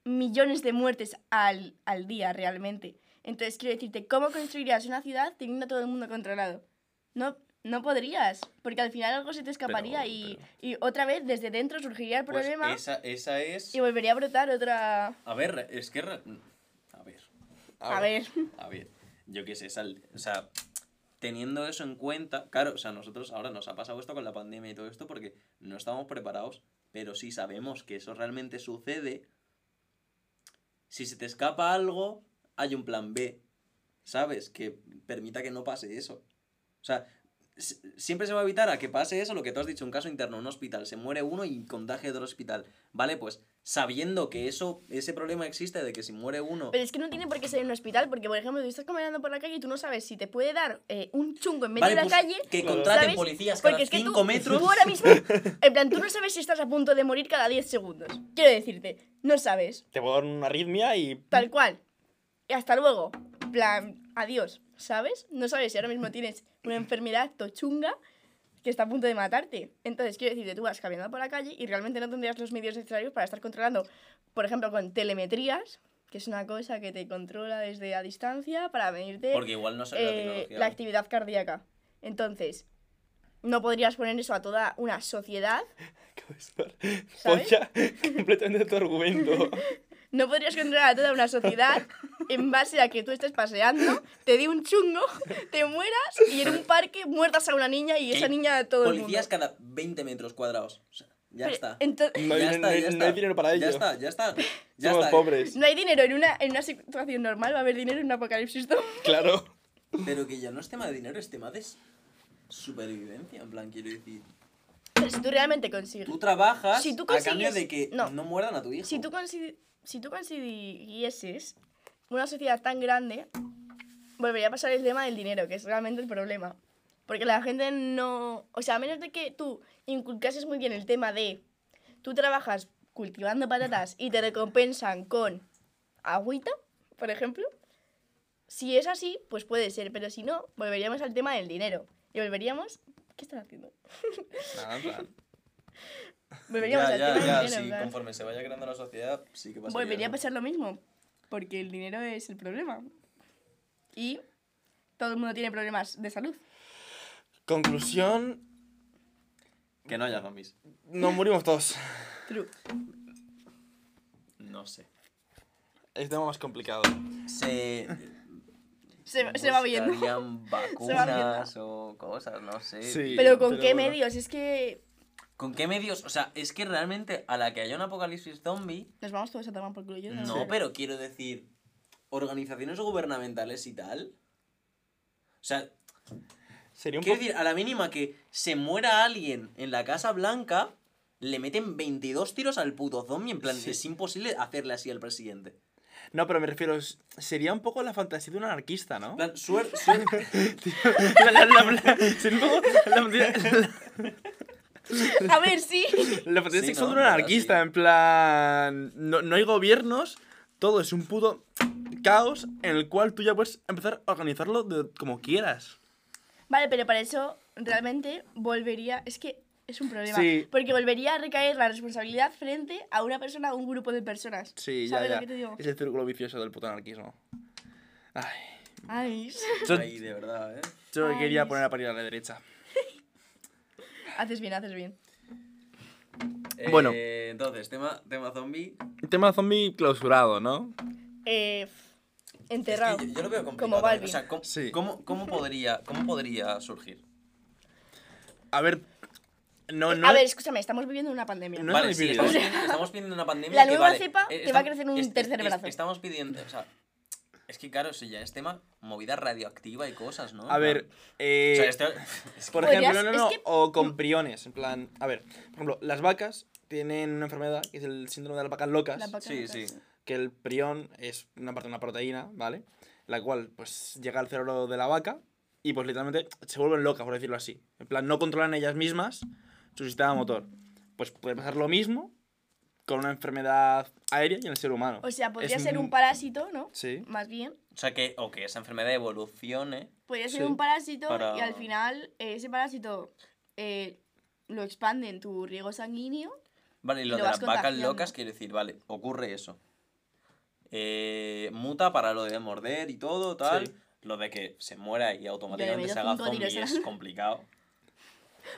millones de muertes al, al día realmente. Entonces quiero decirte, ¿cómo construirías una ciudad teniendo a todo el mundo controlado? No, no podrías, porque al final algo se te escaparía Pero- y, pero- y otra vez desde dentro surgiría el Pues problema esa, esa es. y volvería a brotar otra... A ver, es que. A ver. A, ver. A ver, yo qué sé, sal- o sea, teniendo eso en cuenta, claro, o sea, nosotros ahora nos ha pasado esto con la pandemia y todo esto porque no estábamos preparados, pero si sabemos que eso realmente sucede, si se te escapa algo, hay un plan B, ¿sabes? Que permita que no pase eso. O sea, siempre se va a evitar a que pase eso, lo que tú has dicho, un caso interno, un hospital, se muere uno y contagia otro hospital, ¿vale? Pues sabiendo que eso, ese problema existe de que si muere uno... Pero es que no tiene por qué ser en un hospital, porque por ejemplo, tú estás caminando por la calle y tú no sabes si te puede dar eh, un chungo en medio Vale, de la pues, calle. que contraten ¿sabes? policías Porque cada es que 5 tú, metros. tú ahora mismo, en plan, tú no sabes si estás a punto de morir cada 10 segundos. Quiero decirte, no sabes. te puedo dar una arritmia y... Tal cual. Y hasta luego. En plan, adiós. ¿Sabes? No sabes si ahora mismo tienes una enfermedad tochunga que está a punto de matarte. Entonces, quiero decirte, tú vas caminando por la calle y realmente no tendrías los medios necesarios para estar controlando, por ejemplo, con telemetrías, que es una cosa que te controla desde a distancia para medirte Porque igual no la eh, tecnología. la actividad cardíaca. Entonces, no podrías poner eso a toda una sociedad, Polla ¿Sabes? completamente tu argumento. no podrías controlar a toda una sociedad en base a que tú estés paseando, te dé un chungo, te mueras y en un parque muertas a una niña y esa niña a todo Policías el mundo. cada 20 metros cuadrados. O sea, ya está. No hay- ya no está, hay- ya no está. hay dinero para ello. Ya está, ya está. Ya Somos está. pobres. no hay dinero en una, en una situación normal, va a haber dinero en un apocalipsis zombie. Claro. Pero que ya no es tema de dinero, es tema de supervivencia. En plan, quiero decir. Si tú realmente consigues... Tú trabajas Si tú a cambio consigues- de que no. no, muerdan a tu hijo. Si tú, si tú consiguieses una sociedad tan grande, volvería a pasar el tema del dinero, que es realmente el problema. Porque la gente no... O sea, a menos de que tú inculcases muy bien el tema de... Tú trabajas cultivando patatas y te recompensan con agüita, por ejemplo. Si es así, pues puede ser, pero si no, volveríamos al tema del dinero. Y volveríamos... ¿Qué estás haciendo? Nada, en plan. Volveríamos ya, ya, ya, sí, conforme se vaya creando la sociedad, sí que pasa. Volvería a pasar lo mismo, porque el dinero es el problema. Y todo el mundo tiene problemas de salud. Conclusión, Que no haya zombies. nos morimos todos. True. No sé. Es tema más complicado. Se. Se, se va viendo. buscarían Se va vacunas o cosas, no sé. Sí. Pero ¿con qué bueno. medios? Es que ¿Con qué medios? O sea, es que realmente a la que haya un apocalipsis zombie. nos vamos todos a tomar por culo. Yo no, No, sé. pero quiero decir. Organizaciones gubernamentales y tal. O sea, Sería un quiero decir, a la mínima que se muera alguien en la Casa Blanca, le meten 22 tiros al puto zombie. En plan, Sí. es imposible hacerle así al presidente. No, pero me refiero, sería un poco la fantasía de un anarquista, ¿no? En plan, suerte. suerte La, la, la, la- sería un poco la, la- A ver, sí. la fantasía Sí, sexual ¿no? de un anarquista, Sí. en plan... No, no hay gobiernos, todo es un puto caos en el cual tú ya puedes empezar a organizarlo de- como quieras. Vale, pero para eso realmente volvería. Es que es un problema. Sí. Porque volvería a recaer la responsabilidad frente a una persona, a un grupo de personas. Sí, ya, ¿Sabes ya. lo que te digo? Es el círculo vicioso del puto anarquismo. Ay, Ay, yo, ahí, de verdad, ¿eh? yo Ay, quería es- poner a parir a la derecha. haces bien, haces bien. Bueno. Eh, entonces, tema, tema zombie. Tema zombie clausurado, ¿no? Eh, Es enterrado. que yo, yo lo veo complicado. Como. Balvin. O sea, ¿cómo, Sí. cómo, cómo podría, ¿cómo podría surgir? A ver, no, no... A ver, escúchame, estamos viviendo una pandemia. No es vale, sí, estamos pidiendo, estamos pidiendo una pandemia. La que, nueva vale, cepa eh, te va a crecer un es- tercer es- brazo. Estamos pidiendo, o sea, es que claro, eso ya es tema movida radioactiva y cosas, ¿no? A ver, eh, o sea, esto, es que- por Podrías- ejemplo, no, no, es no, que- o con priones, en plan, a ver, por ejemplo, las vacas tienen una enfermedad que es el síndrome de las vacas locas, Las vacas Sí, locas. sí. que el prión es una parte de una proteína, ¿vale? La cual, pues, llega al cerebro de la vaca y, pues, literalmente se vuelven locas, por decirlo así. En plan, no controlan ellas mismas su sistema motor. Pues puede pasar lo mismo con una enfermedad aérea y en el ser humano. O sea, podría Es ser un parásito, ¿no? Sí. Más bien. o sea, que, o que esa enfermedad evolucione. Podría ser Sí. un parásito Para- y al final eh, ese parásito eh, lo expande en tu riego sanguíneo. Vale, y lo Lo de las vacas locas, quiero decir, vale, ocurre eso. Eh, muta para lo de morder y todo, tal. Sí. Lo de que se muera y automáticamente se haga zombie es complicado.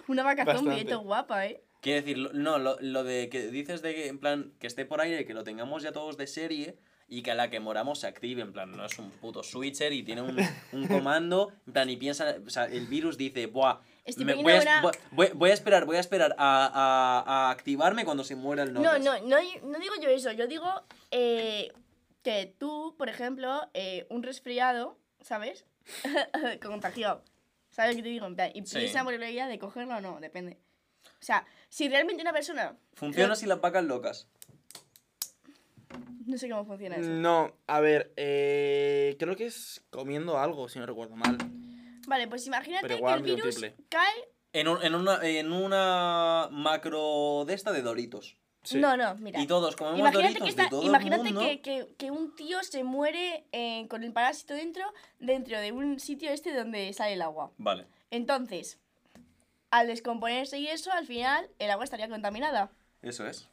Una vaca zombie, esto guapa, ¿eh? Quiero decir, no, lo, lo de que dices de que, en plan, que esté por aire, que lo tengamos ya todos de serie y que a la que moramos se active, en plan, no es un puto switcher y tiene un, un comando, en plan, y piensa, o sea, el virus dice, buah, Estoy me- voy, a, una- voy- voy- a esperar, voy a esperar a, a- a activarme cuando se muera el No, notas. no, no, no digo yo eso. Yo digo eh, que tú, por ejemplo, eh, un resfriado, ¿sabes? Contagiado. ¿Sabes lo que te digo? En plan, Y Sí. tienes la probabilidad de cogerlo o no, depende. O sea, si realmente una persona. Funciona si las vacas locas. No sé cómo funciona eso. No, a ver, eh, creo que es comiendo algo, si no recuerdo mal. Vale, pues imagínate que el virus triple. cae. En, un- en una, en una macro de esta de Doritos. Sí. No, no, mira. Y todos comemos Imagínate, Doritos que, está- de todo imagínate el mundo. que, que- que un tío se muere eh, con el parásito dentro, dentro de un sitio este donde sale el agua. Vale. Entonces, al descomponerse y eso, al final el agua estaría contaminada. Eso es.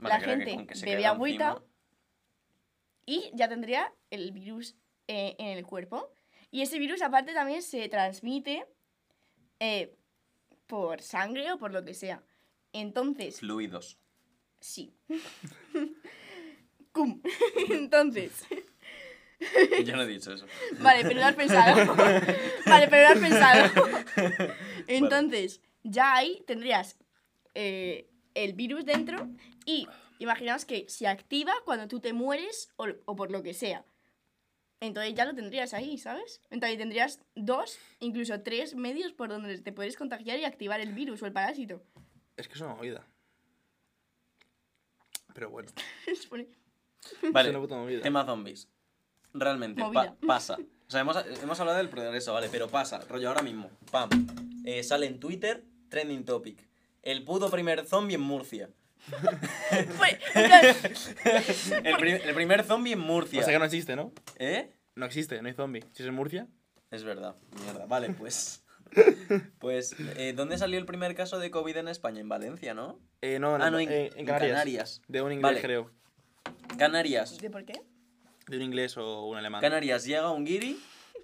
La gente caiga agüita encima- y ya tendría el virus eh, en el cuerpo. Y ese virus aparte también se transmite eh, por sangre o por lo que sea. Entonces, Fluidos. Sí. Cum. Entonces, Yo no he dicho eso. Vale, pero lo has pensado. vale, pero lo has pensado. Entonces, ya ahí tendrías eh, el virus dentro y imaginaos que se activa cuando tú te mueres o, o por lo que sea. Entonces ya lo tendrías ahí, ¿sabes? Entonces tendrías dos, incluso tres medios por donde te puedes contagiar y activar el virus o el parásito. Es que es una movida. Pero bueno, Vale, es una puta movida. tema zombies. Realmente, pa- Movida. pasa. O sea, hemos, hemos hablado del progreso, ¿vale? Pero pasa, rollo ahora mismo. Pam. Eh, sale en Twitter, trending topic. El puto primer zombie en Murcia. Fue- en plan, El, pri- el primer zombie en Murcia. O sea que no existe, ¿no? ¿Eh? No existe, no hay zombie. Si es en Murcia, Es verdad, mierda. Vale, pues. Pues, eh, ¿dónde salió el primer caso de COVID en España? En Valencia, ¿no? eh, no, ah, no, en, en, en en Canarias. Canarias. De un inglés, Vale. creo. Canarias. ¿De por qué? De un inglés o un alemán. Canarias llega un guiri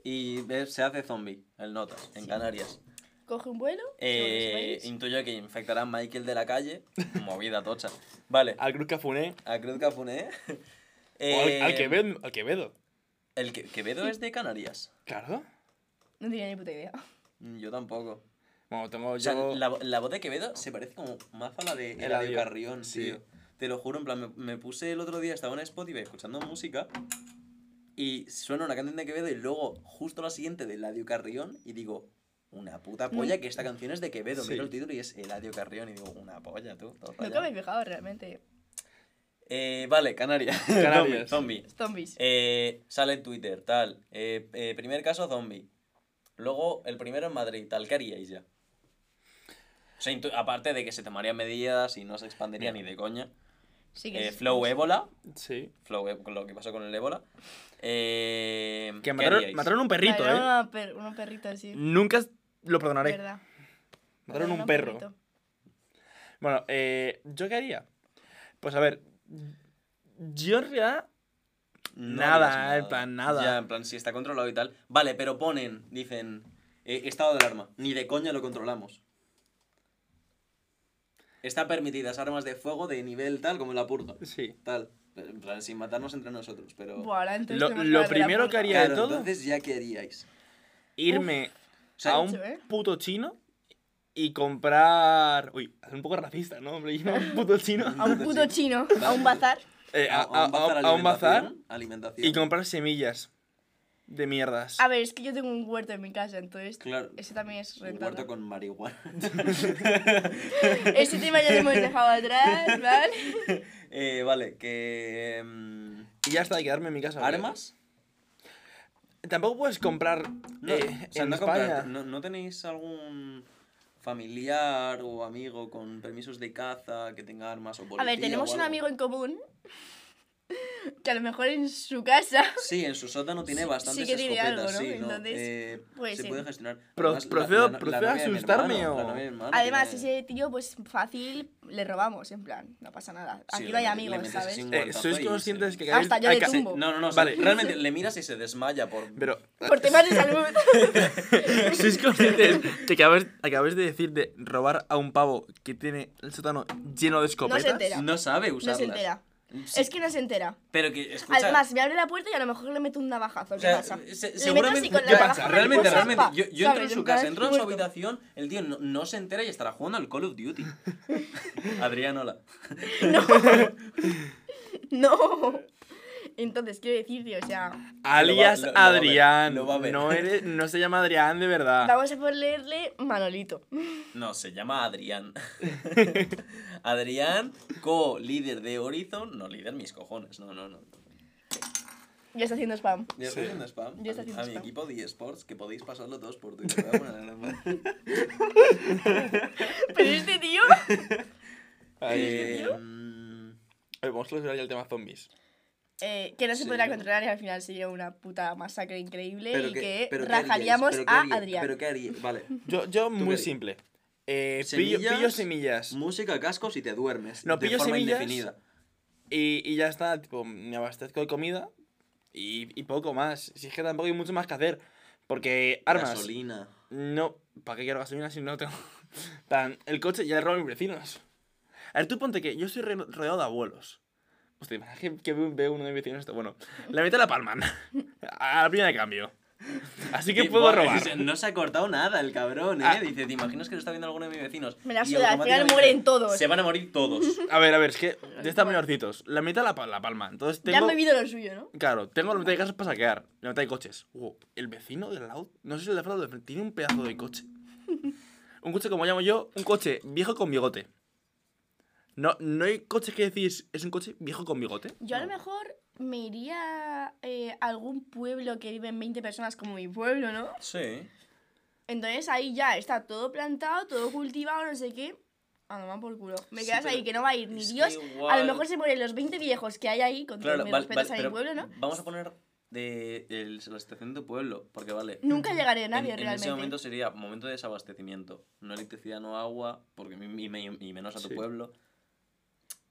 y ve- se hace zombie, el notas, en Canarias. Coge un vuelo. Eh, intuyo que infectará a Michael de la calle. Movida tocha. Vale, Al Cruz Cafuné. a Cruz Cafuné. O al, Eh, al Quevedo. Al Quevedo. El que, Quevedo es de Canarias. Claro. No tenía ni puta idea. Mm, Yo tampoco. Bueno, tengo O sea, yo. la, la voz de Quevedo se parece como más a la de Eladio, Eladio Carrión, sí. tío. Te lo juro, en plan, me, me puse el otro día, estaba en Spotify escuchando música y suena una canción de Quevedo y luego justo la siguiente de Eladio Carrión y digo, una puta polla que esta canción es de Quevedo. Sí. Miro el título y es Eladio Carrión y digo, una polla, tú. Nunca rayado". me he fijado realmente. Eh, vale, Canarias. Canarias. zombie. zombie. Zombies. Eh, sale en Twitter, tal. Eh, eh, primer caso, zombie. Luego, el primero en Madrid, tal. ¿Qué haríais ya? O sea, aparte de que se tomarían medidas y no se expandiría ni de coña. Sí que Eh, flow ébola. Sí. Flow con lo que pasó con el ébola. Eh, Que ¿qué mataron, mataron un perrito, ¿eh? Per- unos perritos así. Nunca lo perdonaré. ¿Verdad? Mataron un perro. perrito. Bueno, eh, ¿yo qué haría? Pues a ver. Yo en realidad. No Nada, en plan, nada. Ya, en plan, si está controlado y tal. Vale, pero ponen, dicen, eh, estado de alarma. Ni de coña lo controlamos. Están permitidas armas de fuego de nivel tal como la purga. Sí. Tal. En plan, sin matarnos entre nosotros, pero... Entonces Lo- lo de primero que haría- de Claro, todo? entonces ya qué haríais. Irme sea, a un ¿eh? puto chino y comprar. Uy, es un poco racista, ¿no? Hombre, a un puto chino. A un puto chino, a un bazar. Eh, a, a, a- a- a un bazar alimentación, y comprar semillas de mierdas. A ver, es que yo tengo un huerto en mi casa, entonces Claro. ese también es Un rentable. huerto con marihuana. Ese tema ya lo hemos dejado atrás, ¿vale? Eh, vale, que... mm, Y ya está, hay que quedarme en mi casa. porque- ¿Armas? Tampoco puedes comprar No, eh, o sea, en no, España. comprar, ¿no, ¿no tenéis algún familiar o amigo con permisos de caza que tenga armas o policía A ver, tenemos o un amigo en común que a lo mejor en su casa Sí, en su sótano tiene Sí- bastantes sí que tiene escopetas, algo, ¿no? sí, Entonces, eh, puede se ser. puede gestionar. Pro- Además, procedo- la- la procedo a novia de mi asustarme hermano, o- la novia de mi hermano Además, tiene- ese tío, pues fácil, le robamos, en plan, no pasa nada. Sí, Aquí le no hay met- le amigos, metes ¿sabes? así un Eh, guantazo ¿Sois y conscientes se- que cada Hasta yo hay le tumbo. no, no, no, Vale. realmente le miras y se desmaya por... Pero, Por temas de salud. ¿sois conscientes que acabas, acabas de decir de robar a un pavo que tiene el sótano lleno de No escopetas? se entera. No sabe No usarlas. se entera. Sí, Es que no se entera. Pero que, escucha... Además, me abre la puerta y a lo mejor le meto un navajazo. O ¿Qué sea, pasa? se- seguramente, meto así con ¿qué pasa? Realmente, realmente, pa, yo, yo entro en su casa, entro en su habitación, el tío no, no se entera y estará jugando al Call of Duty. Adrián, hola. No. Entonces, quiero decirte, o sea, Alias Lo va- lo- lo va a ver, Adrián. lo va a ver. No, eres, no se llama Adrián de verdad. vamos a ponerle Manolito. No, se llama Adrián. Adrián, co-líder de Horizon. No, líder mis cojones, no, no, no. Ya está haciendo spam. Ya estoy haciendo spam. Ya está a, mi- haciendo a mi equipo de eSports, que podéis pasarlo todos por Twitter. Pero este tío. Ay, Eh, mm, A ver, vamos a solucionar ya el tema zombies. Eh, que no se Sí, podrá controlar y al final sería una puta masacre increíble pero y que pero ¿qué haríais? rajaríamos ¿Pero qué a Adrián. Pero qué haría, vale. Yo, yo muy qué? simple. Eh, pillo, Semillas, pillo semillas Música, cascos y te duermes. No, de pillo forma semillas. indefinida. y, y ya está. Tipo, me abastezco de comida y, y poco más. Si es que tampoco hay mucho más que hacer. Porque armas. Gasolina. No, ¿para qué quiero gasolina si no tengo? Tan, el coche ya le robo a mis vecinos. A ver, tú ponte que yo estoy rodeado de abuelos. Hostia, imagina que, que ve ve uno de mis vecinos esto. Bueno, la mitad la palman. A la primera de cambio. Así que puedo robar. No se ha cortado nada el cabrón, ¿eh? Ah. Dice, ¿te imaginas que lo está viendo alguno de mis vecinos? Me la suda, al final mueren todos. Se van a morir todos. A ver, a ver, es que ya están mayorcitos. La mitad la, la palma. Entonces Ya han tengo. bebido lo suyo, ¿no? Claro, tengo la mitad de casas para saquear. La mitad de coches. Uh, el vecino del lado. No sé si el de de frente, tiene un pedazo de coche. Un coche, como llamo yo, un coche viejo con bigote. No, no hay coches que decís, es un coche viejo con bigote. Yo a lo mejor me iría eh, a algún pueblo que viven 20 personas como mi pueblo, ¿no? Sí. Entonces ahí ya está todo plantado, todo cultivado, no sé qué. A por culo. Me quedas ahí que no va a ir ni Dios. A lo mejor se mueren los 20 viejos que hay ahí, con Claro, todos vale, vale, a mi pueblo, ¿no? vamos a poner de, el- la situación de tu pueblo, porque vale. Nunca llegaré a nadie en, en realmente. ese momento sería momento de desabastecimiento. No electricidad, no agua, porque y, me- y menos a tu Sí. pueblo.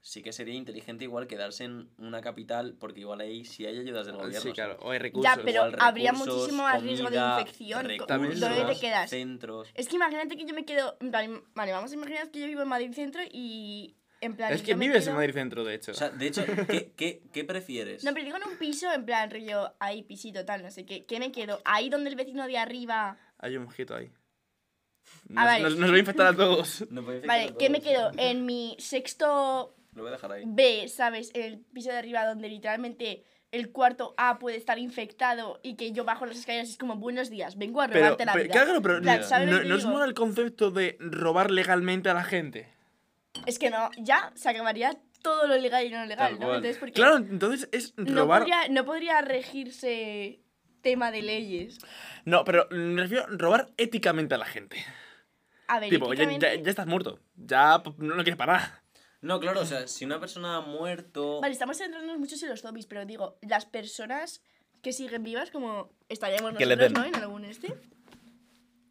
Sí que sería inteligente igual quedarse en una capital, porque igual ahí sí hay ayudas del gobierno. Sí, claro. O hay recursos. Ya, pero Igual habría recursos, muchísimo más riesgo de infección. Es ¿Dónde te quedas? Centros. Es que imagínate que yo me quedo. en plan, Vale, vamos a imaginar que yo vivo en Madrid Centro y. En plan. Es que vives quedo- en Madrid Centro, de hecho. O sea, de hecho, ¿qué, qué, qué prefieres? No, pero digo en un piso, en plan, rollo, ahí, pisito, tal, no sé qué. ¿Qué me quedo? Ahí donde el vecino de arriba. Hay un mosquito ahí. Nos, Ah, vale. nos, nos va a infectar a todos. No puede infectar Vale, a ¿qué me quedo? En mi sexto Lo voy a dejar ahí. B, ¿sabes? El piso de arriba donde literalmente el cuarto A puede estar infectado y que yo bajo las escaleras y es como buenos días, vengo a Pero, robarte la pero- vida. claro, pero En plan, ¿sabes lo no, no es digo? mola el concepto de robar legalmente a la gente. Es que no, ya se acabaría todo lo legal y no legal, ¿no? Entonces, porque Claro, entonces es no, robar. podría, no podría regirse tema de leyes. No, pero me refiero a robar éticamente a la gente. A ver, Tipo, ya, ya- ya estás muerto. Ya pues, no quieres parar. No, claro, o sea, si una persona ha muerto. Vale, estamos centrándonos mucho en los zombies, pero digo, las personas que siguen vivas, como estaríamos Que le nosotros, den. ¿no? En algún este.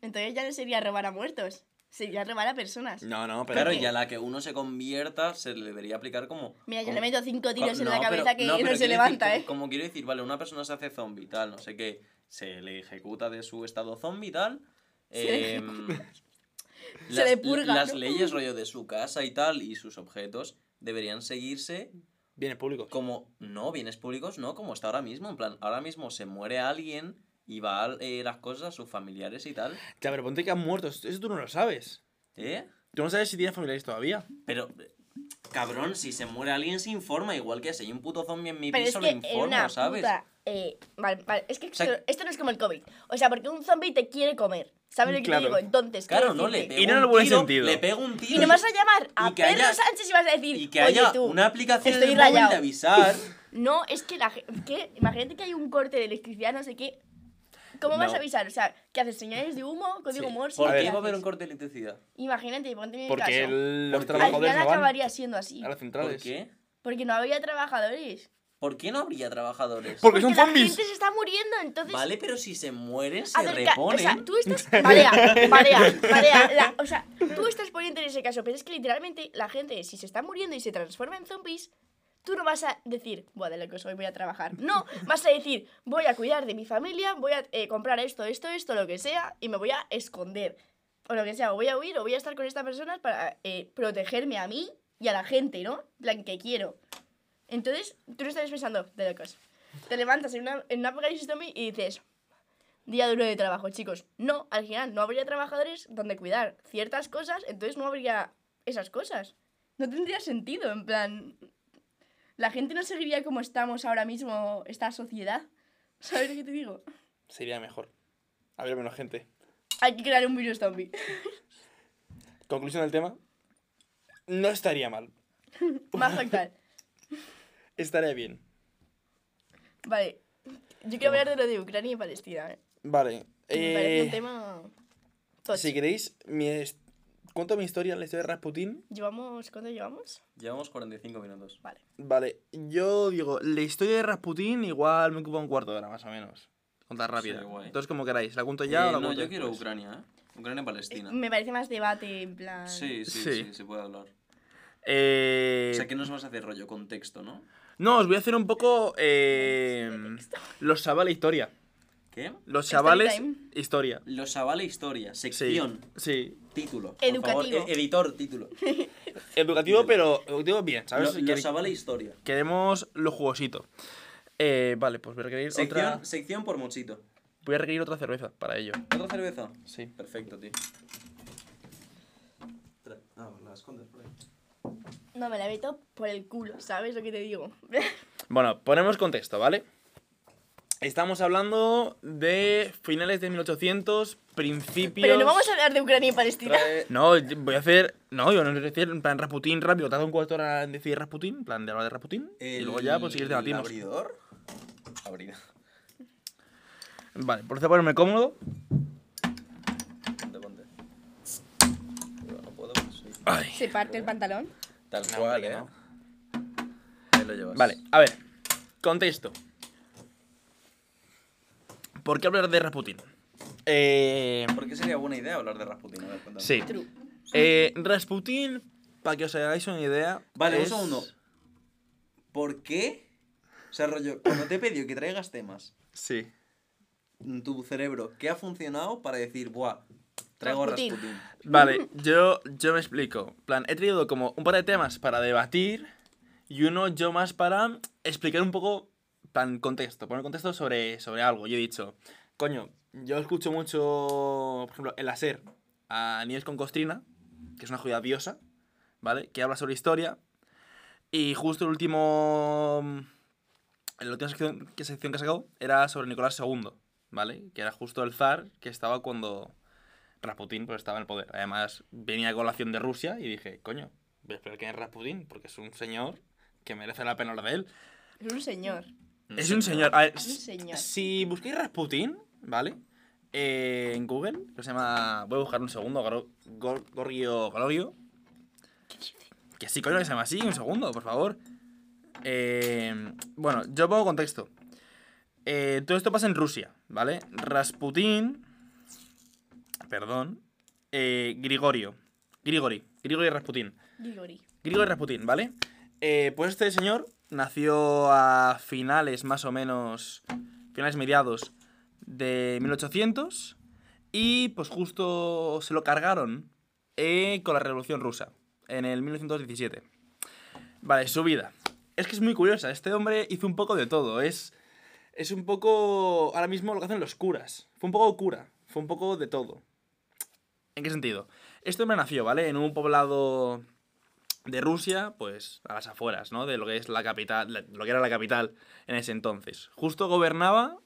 Entonces ya no sería robar a muertos, sería robar a personas. No, no, pero. Claro, y a la que uno se convierta se le debería aplicar como. Mira, yo como- le meto cinco tiros en No, la pero- cabeza que no, pero se quiero levanta, decir, ¿eh? Como, como quiero decir, vale, una persona se hace zombie, tal, no sé qué, se le ejecuta de su estado zombie, tal. Se le em, Se las, le purga, las ¿no? leyes, rollo de su casa y tal, y sus objetos, deberían seguirse Bienes públicos. como. No, bienes públicos, no, como está ahora mismo. En plan, ahora mismo se muere alguien y va eh, las cosas a sus familiares y tal. Ya, pero ponte que han muerto. Eso tú no lo sabes. ¿Eh? Tú no sabes si tienes familiares todavía. Pero, cabrón, si se muere alguien se informa, igual que si hay un puto zombie en mi Pero es piso, que lo informo, una ¿sabes? puta... eh, vale, vale, es que sea, esto, esto no es como el COVID. O sea, porque un zombie te quiere comer. ¿Sabes lo que Claro. te digo? Entonces, Claro, no, le pego Y no en un el buen tiro, sentido. Le pego un tiro. Y no vas a llamar a Pedro haya- Sánchez y vas a decir, y que oye haya tú, una aplicación estoy móvil de avisar. No, es que la gente. que Imagínate que hay un corte de electricidad, no sé qué. ¿Cómo vas No. a avisar? O sea, ¿qué haces? ¿Señales de humo? ¿Código Sí. Morse? ¿Por ¿Qué va a haber un corte de electricidad? Imagínate, ponte en mi Porque caso. el- los Porque- Al trabajadores final no van acabaría siendo así. a las ¿Por centrales. qué? Porque no habría trabajadores. ¿Por qué no habría trabajadores? Porque son la zombies. gente se está muriendo, entonces. Vale, pero si se mueren, se acerca- o reponen. sea, tú estás. Marea, marea, marea. la- o sea, tú estás poniendo en ese caso, pero es que literalmente la gente, si se está muriendo y se transforma en zombies, tú no vas a decir, de locos, hoy voy a trabajar. No, vas a decir, voy a cuidar de mi familia, voy a eh, comprar esto, esto, esto, lo que sea, y me voy a esconder. O lo que sea, o voy a huir o voy a estar con esta persona para eh, protegerme a mí y a la gente, ¿no? En plan, que quiero. Entonces, tú no estás pensando, de locos. Te levantas en una, en una apocalipsis zombie y dices, día duro de trabajo, chicos. No, al final no habría trabajadores donde cuidar ciertas cosas, entonces no habría esas cosas. No tendría sentido, en plan... La gente no seguiría como estamos ahora mismo, esta sociedad. ¿Sabes lo que te digo? Sería mejor. Habría menos gente. Hay que crear un virus zombie. Conclusión del tema. No estaría mal. Más actual. Estaría bien. Vale. Yo quiero hablar de lo de Ucrania y Palestina. ¿eh? Vale. Me parece un eh, tema... tocho. si queréis, mi es- cuento mi historia, la historia de Rasputin. ¿Llevamos... ¿Cuánto llevamos? Llevamos 45 minutos. Vale. Vale, yo digo, la historia de Rasputin igual me ocupa un cuarto de hora más o menos. Contar rápida. Sí, guay. Entonces, como queráis, ¿la cuento ya Eh, o la no, cuento yo quiero después? Ucrania, ¿eh? Ucrania-Palestina. Me parece más debate, en plan... Sí, sí, Sí. sí, se puede hablar. Eh, O sea, ¿qué nos vas a hacer rollo? Contexto, ¿no? No, os voy a hacer un poco... Eh, los la historia. ¿Qué? Los chavales, historia. Los Chavales Historia, Sí. sección, Sí. título. Educativo. favor, e- editor, título. Educativo, pero educativo bien, ¿sabes? Lo- Que- Los Chavales Historia. Queremos lo jugosito. Eh, vale, pues voy a requerir Sección, otra. sección por mochito. Voy a requerir otra cerveza para ello. ¿Otra cerveza? Sí. Perfecto, tío. Ah, la escondes. No, me la meto por el culo, ¿sabes lo que te digo? Bueno, ponemos contexto, ¿vale? Estamos hablando de finales de 1800, principios. Pero no vamos a hablar de Ucrania y Palestina. Trae- No, voy a hacer. No, yo no voy a decir en plan Rasputín rápido. Tardo un cuarto de hora en decir Rasputín, en plan de hablar de Rasputín. Y luego ya, pues ¿El debatimos. abridor? Abridor. Vale, por ponerme cómodo. Ponte, ponte. No puedo soy- Ay. Se parte el pantalón. Tal No, cual, eh. no. Ahí lo llevas. Vale, a ver. Contexto. ¿Por qué hablar de Rasputín? Eh, ¿Por qué sería buena idea hablar de Rasputin? A ver, cuéntame. sí. Eh, Rasputín, para que os hagáis una idea. Vale, es- un segundo. ¿Por qué? O sea, rollo, cuando te he pedido que traigas temas, Sí. tu cerebro, ¿qué ha funcionado para decir, buah, traigo a Rasputín. Rasputin? Vale, yo, yo me explico. Plan, he traído como un par de temas para debatir y uno yo más para explicar un poco, en plan, contexto, poner contexto sobre, sobre algo. Yo he dicho, coño, yo escucho mucho, por ejemplo, en la SER a Nieves con Costrina, que es una joya diosa, ¿vale? Que habla sobre historia. Y justo el último. La última sección que, sección que ha sacado era sobre Nicolás II, ¿vale? Que era justo el zar que estaba cuando Rasputín pues, estaba en el poder. Además, venía con la acción de Rusia y dije, coño, voy a esperar quién es Rasputín, porque es un señor que merece la pena hablar de él. Es un señor. Es un señor. A ver, Es un señor. Si busquéis Rasputín, ¿vale? Eh, en Google, que se llama. Voy a buscar un segundo, Gor- Gor- Gorgio Glorio. Que sí, coño, que se llama así, un segundo, por favor. Eh, bueno, yo pongo contexto. Eh, todo esto pasa en Rusia, ¿vale? Rasputín. Perdón. eh, Grigorio. Grigori. Grigori Rasputín. Grigori. Grigori Rasputín, ¿vale? Eh, pues este señor nació a finales más o menos, finales mediados de 1800 y pues justo se lo cargaron eh, con la Revolución Rusa en el 1917. Vale, su vida. Es que es muy curiosa, este hombre hizo un poco de todo, es, es un poco ahora mismo lo que hacen los curas. Fue un poco cura, fue un poco de todo. ¿En qué sentido? Este hombre nació, ¿vale? En un poblado de Rusia, pues a las afueras, ¿no? De lo que es la capital, la- lo que era la capital en ese entonces. Justo gobernaba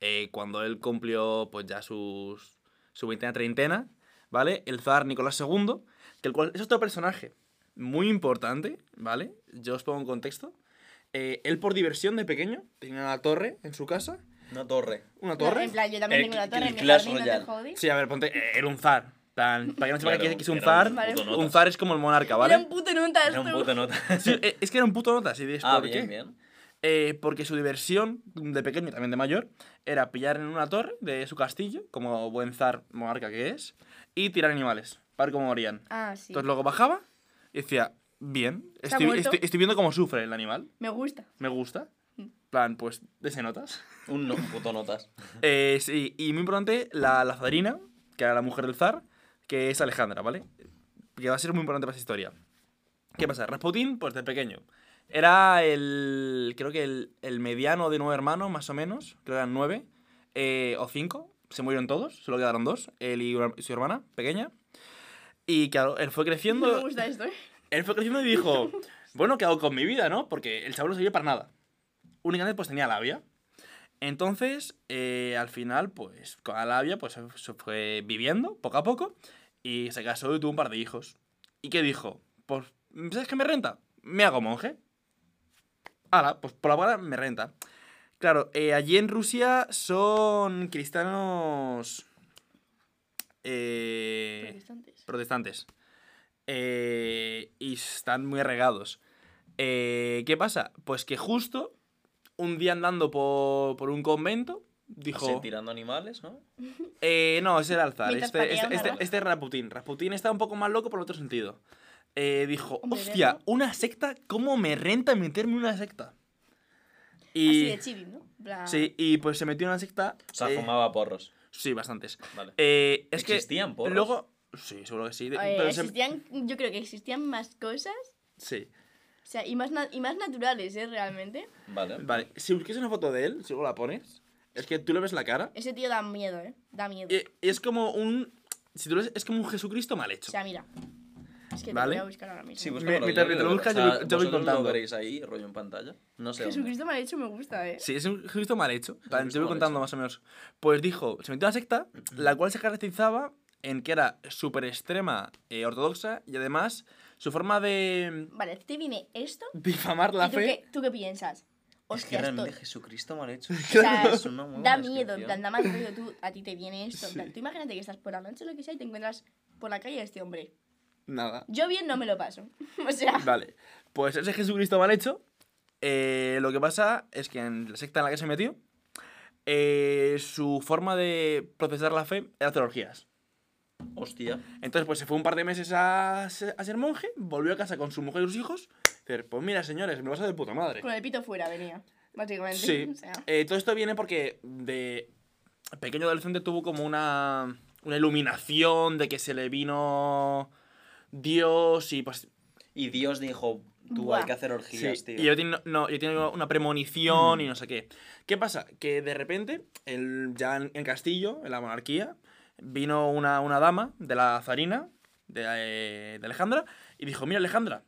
eh, cuando él cumplió, pues ya sus, su veintena, treintena, ¿vale? El zar Nicolás II, que el cual es otro personaje muy importante, ¿vale? Yo os pongo en contexto. Eh, él por diversión de pequeño tenía una torre en su casa, Una torre. una torre. En plan, yo también El tengo una torre el en mi Clash jardín, no te Royale. jodes. Sí, a ver, ponte, eh, era un zar. Plan, para que no sepa Claro, qué es un era zar, un un zar es como el monarca, Era ¿vale? un puto notas, Era un puto nota. Sí, eh, es que era un puto nota, ¿sí? ¿Ves Ah, por bien, qué? bien. Eh, porque su diversión, de pequeño y también de mayor, era pillar en una torre de su castillo, como buen zar monarca que es, y tirar animales, para ver cómo morían. Ah, sí. Entonces luego bajaba y decía, bien, ¿Está estoy, estoy, estoy viendo cómo sufre el animal, Me gusta. me gusta. Mm. plan, pues, de ese notas. Un no, puto notas. Eh, sí, y muy importante, la, la zarina, que era la mujer del zar, que es Alejandra, ¿vale? Que va a ser muy importante para esta historia. ¿Qué pasa? Rasputín, pues de pequeño. Era el. Creo que el, el mediano de nueve hermanos, más o menos. Creo que eran nueve. eh, o cinco. Se murieron todos, solo quedaron dos. Él y su hermana, pequeña. Y claro, él fue Me creciendo. gusta esto, ¿eh? Él fue creciendo y dijo: Bueno, ¿qué hago con mi vida, no? Porque el chaval no servía para nada. Únicamente, pues tenía labia. Entonces, eh, al final, pues con la labia, pues se- fue viviendo poco a poco y se casó y tuvo un par de hijos. ¿Y qué dijo? Pues, ¿sabes qué me renta? Me hago monje. Ahora, pues por la hora me renta. Claro, eh, allí en Rusia son cristianos. Eh, Protestantes. protestantes. Eh, y están muy regados. Eh, ¿Qué pasa? Pues que justo un día andando por, por un convento, dijo... Así, tirando animales, ¿no? Eh, no, ese era el zar. Mientras Este, este, este, ¿no? este es Rasputín. Rasputín está un poco más loco por otro sentido. Eh, dijo, Hombre, hostia, ¿verdad? una secta, ¿cómo me renta meterme en una secta? Y, Así de chilling, ¿no? En plan- sí, y pues se metió en una secta. O sea, eh, fumaba porros. Sí, bastantes. Vale. Eh, es ¿Existían que porros? luego. Sí, seguro que sí. de- Eh, pero se- existían, yo creo que existían más cosas, Sí. O sea, y más, y más naturales, ¿eh? Realmente. Vale. Vale, si busques una foto de él, si luego la pones, es que tú le ves la cara. Ese tío da miedo, ¿eh? Da miedo. Y, y es como un. Si tú lo ves, es como un Jesucristo mal O hecho. sea, mira. Es que Vale. te voy a buscar ahora mismo. Sí, Me- búscamelo, mientras yo te lo lo- buscas, o yo yo voy contando. lo veréis ahí, rollo en pantalla? No sé. Jesucristo ha dicho me gusta, ¿eh? Sí, es un Jesucristo mal hecho. Jesucristo Te voy mal contando hecho. más o menos. Pues dijo, se metió en una secta, la cual se caracterizaba en que era súper extrema, eh, ortodoxa, y además su forma de Vale, a ti te viene esto. difamar la ¿Y tú fe. qué, tú qué piensas? Es que Hostia, esto. realmente Jesucristo mal hecho. O sea, Es una muy da miedo, en plan, da mal rollo. Tú, a ti te viene esto. En plan, tú imagínate que estás por la noche o lo que sea y te encuentras por la calle a este hombre. Nada. Yo bien no me lo paso. O sea, Vale. Pues ese Jesucristo mal hecho, eh, lo que pasa es que en la secta en la que se metió, eh, su forma de procesar la fe era orgías. Hostia. Entonces, pues se fue un par de meses a, a ser monje, volvió a casa con su mujer y sus hijos. Dice, pues mira, señores, me pasa de puta madre. con el pito fuera venía, básicamente. Sí. O sea, Eh, todo esto viene porque de pequeño adolescente tuvo como una, una iluminación de que se le vino Dios y pues... Y Dios dijo, tú Buah. hay que hacer orgías, Sí, tío. y yo tengo, no, yo tengo una premonición y no sé qué. ¿Qué pasa? Que de repente, el, ya en, en Castillo, en la monarquía, vino una, una dama de la zarina, de, eh, de Alejandra, y dijo, mira Alejandra,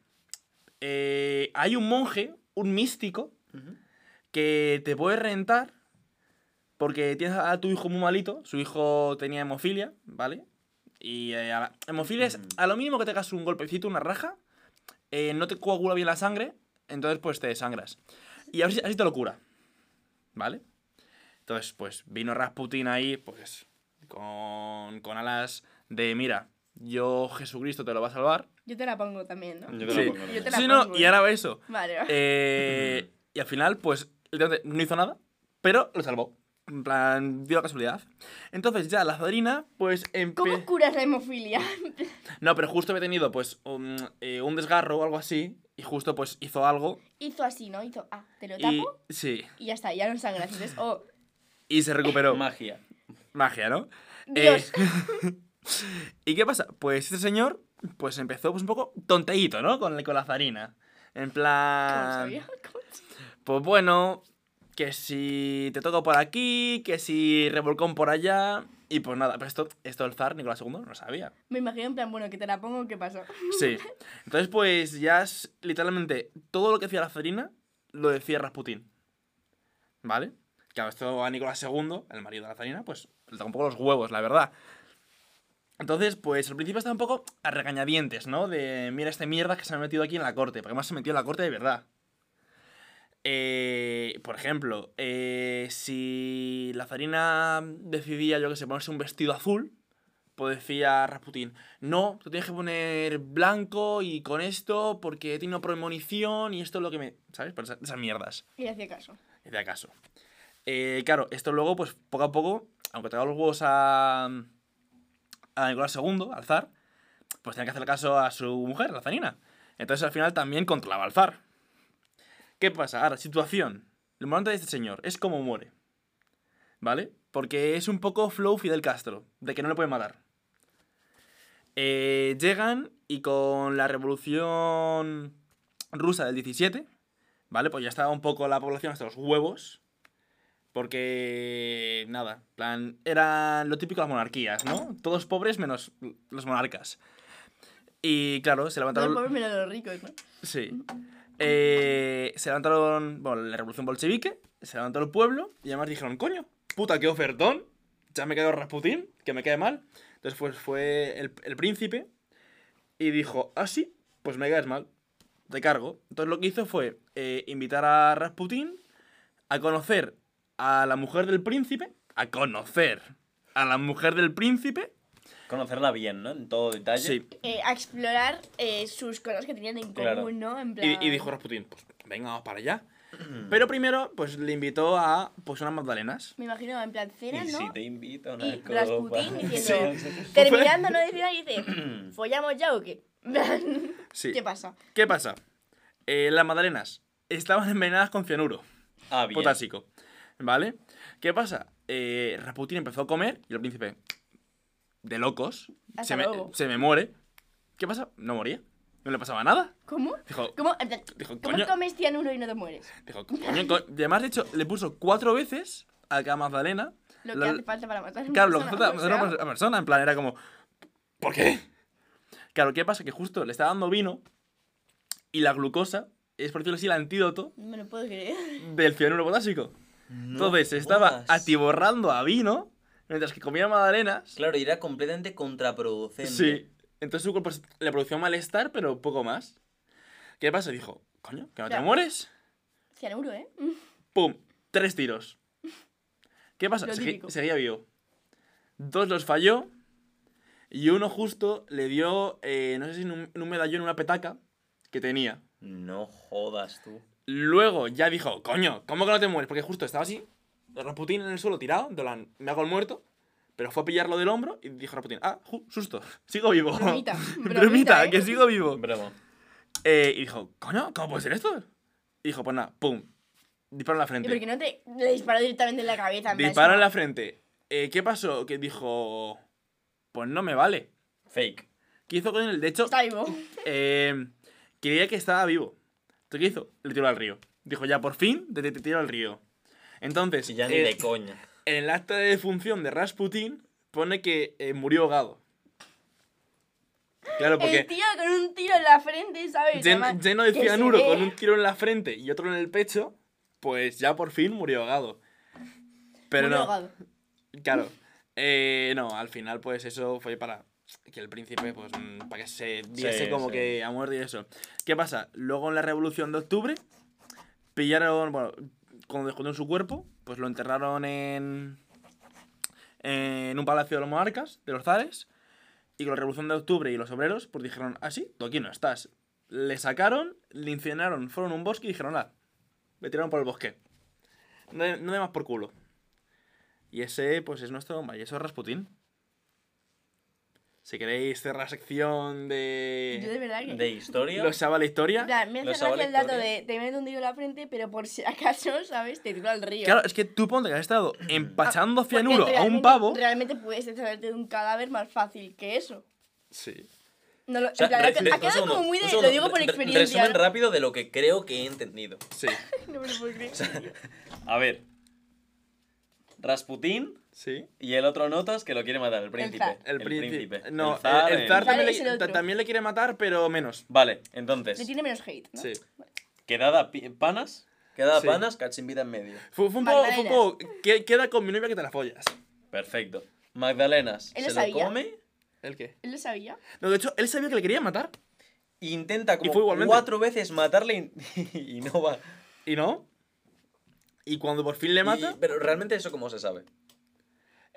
eh, hay un monje, un místico, que te puede rentar porque tienes a tu hijo muy malito. Su hijo tenía hemofilia, ¿vale? Y eh, a la- hemofilia es a lo mínimo que te hagas un golpecito, una raja, no te coagula bien la sangre, entonces pues te desangras. Y así, así te lo cura, ¿vale? Entonces, pues vino Rasputin ahí, pues con, con alas de, mira, yo Jesucristo te lo va a salvar. yo te la pongo también, ¿no? Yo te Sí. la pongo, Yo te ¿no? la Sí, no, pongo, y ¿eh? ahora va eso. Vale. Eh, y al final, pues, no hizo nada, pero lo salvó. En plan, dio la casualidad. Entonces ya la zarina, pues, ¿Cómo curas la hemofilia? No, pero justo había tenido, pues, un, eh, un desgarro o algo así, y justo, pues, hizo algo, Hizo así, ¿no? Hizo, ah, te lo y... tapo Sí, y, ya está, ya no sangras. Entonces, oh, y se recuperó. Magia. Magia, ¿no? Dios. Eh, ¿Y qué pasa? Pues este señor, pues, empezó, pues, un poco tonteíto, ¿no? Con, con la zarina. En ¿Cómo plan... sabía? ¿Cómo sabía? Pues bueno, que si te toco por aquí, que si revolcón por allá. Y pues nada, pero esto, esto el zar Nicolás II no lo sabía. Me imagino en plan, bueno, que te la pongo, ¿qué pasó? Sí. Entonces, pues ya es literalmente todo lo que decía la zarina lo decía Rasputín. ¿Vale? Claro, esto a Nicolás II, el marido de la zarina, pues le toca un poco los huevos, la verdad. Entonces, pues al principio estaba un poco a regañadientes, ¿no? De mira este mierda que se me ha metido aquí en la corte, porque además se metió en la corte de verdad. Eh, por ejemplo, eh, si la zarina decidía, yo que sé, ponerse un vestido azul, pues decía Rasputín, no, te tienes que poner blanco y con esto porque he tenido premonición y esto es lo que me... ¿Sabes? Esas, esas mierdas. Y hacía caso. Y de acaso. Eh, claro, esto luego, pues poco a poco, aunque te los huevos a, a Nicolás II, al zar, pues tenía que hacer caso a su mujer, la zarina. Entonces al final también controlaba al zar. ¿Qué pasa? Ahora, situación. Lo importante de este señor es cómo muere. ¿Vale? Porque es un poco flow Fidel Castro, de que no le pueden matar. Eh, llegan y con la revolución rusa del 17, ¿vale? Pues ya estaba un poco la población hasta los huevos. Porque, nada, plan, eran lo típico de las monarquías, ¿no? Todos pobres menos los monarcas. Y claro, se levantaron... pobre menos de los ricos, ¿no? Sí. Eh, se levantaron, bueno, la revolución bolchevique, se levantó el pueblo y además dijeron, coño, puta, qué ofertón, ya me quedo Rasputín, que me cae mal. Entonces pues fue el, el príncipe y dijo, ah, sí, pues me caes mal, te cargo. Entonces lo que hizo fue eh, invitar a Rasputín a conocer a la mujer del príncipe, a conocer a la mujer del príncipe, Conocerla bien, ¿no? En todo detalle. sí, Eh, a explorar eh, sus cosas que tenían en Claro. común, ¿no? En Y, plan... y dijo Rasputín, pues venga, vamos para allá. Pero primero, pues le invitó a pues unas magdalenas. Me imagino, en plan, cena, Y ¿no? si te invito a una Y copa. Rasputín diciendo, Sí. terminando, ¿no? Decía y dice, ¿follamos ya o qué? Sí. ¿Qué pasa? ¿Qué pasa? Eh, las magdalenas estaban envenenadas con cianuro. Ah, bien. potásico. ¿Vale? ¿Qué pasa? Eh, Rasputin empezó a comer y el príncipe, de locos, se me, se me muere. ¿Qué pasa? No moría. No le pasaba nada. ¿Cómo? Dijo, ¿Cómo? Dijo ¿Cómo coño. comes cianuro y no te mueres? Dijo, coño, co- y además, de hecho, le puso cuatro veces a cada Magdalena. Lo que la- hace falta para matar a una Claro, lo que persona, falta o matar a una persona. En plan, era como. ¿Por qué? Claro, ¿qué pasa? Que justo le estaba dando vino y la glucosa es, por decirlo así, el antídoto No me lo puedo creer. del cianuro potásico. No Entonces se estaba jodas. atiborrando a vino mientras que comía magdalenas. Claro, y era completamente contraproducente. Sí. Entonces su cuerpo le produció malestar, pero poco más. ¿Qué pasa? Dijo, coño, que no te mueres. Cianuro, ¿eh? ¡Pum! Tres tiros. ¿Qué pasa? Seguía vivo. Dos los falló. Y uno justo le dio, eh, no sé si en un, en un medallón, una petaca que tenía. No jodas tú. Luego ya dijo, coño, ¿cómo que no te mueres? Porque justo estaba así, Rasputín en el suelo tirado, en plan, me hago el muerto. Pero fue a pillarlo del hombro y dijo Rasputín, ah, ju- susto, sigo vivo. Bromita, Bromita, bromita, ¿eh? que sigo vivo. Bravo. Eh, y dijo, coño, ¿cómo puede ser esto? Y dijo, pues nada, pum, disparo en la ¿Y frente. por qué no te le disparó directamente en la cabeza? en Disparo en la frente. Eh, ¿Qué pasó? Que dijo, pues no me vale. Fake. ¿Qué hizo con él? De hecho, Está vivo. eh, creía que estaba vivo. Entonces, ¿qué hizo? Le tiró al río. Dijo, ya por fin, te, tiro al río. Entonces, Y ya ni eh, de coña. en el acta de defunción de Rasputin pone que eh, murió ahogado. Claro, El porque tío con un tiro en la frente, ¿sabes? llen- Además, lleno de cianuro con un tiro en la frente y otro en el pecho, pues ya por fin murió ahogado. Pero Murió no, ahogado. claro. Eh, no, al final pues eso fue para que el príncipe, pues mm, para que se diese Sí, como sí. que ha muerto y eso. ¿Qué pasa? Luego en la revolución de octubre pillaron, bueno, cuando descubrieron su cuerpo, pues lo enterraron en, en un palacio de los monarcas, de los zares, y con la revolución de octubre y los obreros, pues dijeron, ah, sí, tú aquí no estás. Le sacaron, le incineraron, fueron a un bosque y dijeron, ah, me tiraron por el bosque. No, no de más por culo. Y ese, pues es nuestro eso es Rasputín. Si queréis cerrar la sección Yo de de... verdad que... De historia. Los sabe la historia. Plan, me hace gracia el dato de te meto un tiro en la frente, pero por si acaso, ¿sabes? Te tiro al río. Claro, es que tú ponte que has estado empachando Porque cianuro a un realmente- pavo. Realmente puedes deshacerte de un cadáver más fácil que eso. Sí. No lo, O sea, re- ha- re- ha un quedado segundo, como muy de... segundo. Lo digo por experiencia. Resumen ¿no? rápido de lo que creo que he entendido. Sí. No me lo puedo creer. A ver. Rasputín Sí. y el otro notas que lo quiere matar, el príncipe. zar. El, príncipe. príncipe. No, El zar, el, el zar el- también, el le, también le quiere matar, pero menos. Vale, entonces. Le tiene menos hate, ¿no? Sí. Quedada pi- panas. Quedada Sí. panas, cachimbita en medio. Fue, fue un poco, fue un poco que- queda con mi novia que te la follas. Perfecto. Magdalenas. Él se lo lo sabía. come. ¿El qué? ¿Él lo sabía? No, de hecho, él sabía que le quería matar. Intenta como fue cuatro veces matarle y, y no va. ¿Y no? Y cuando por fin le mata. Y- pero realmente eso cómo se sabe.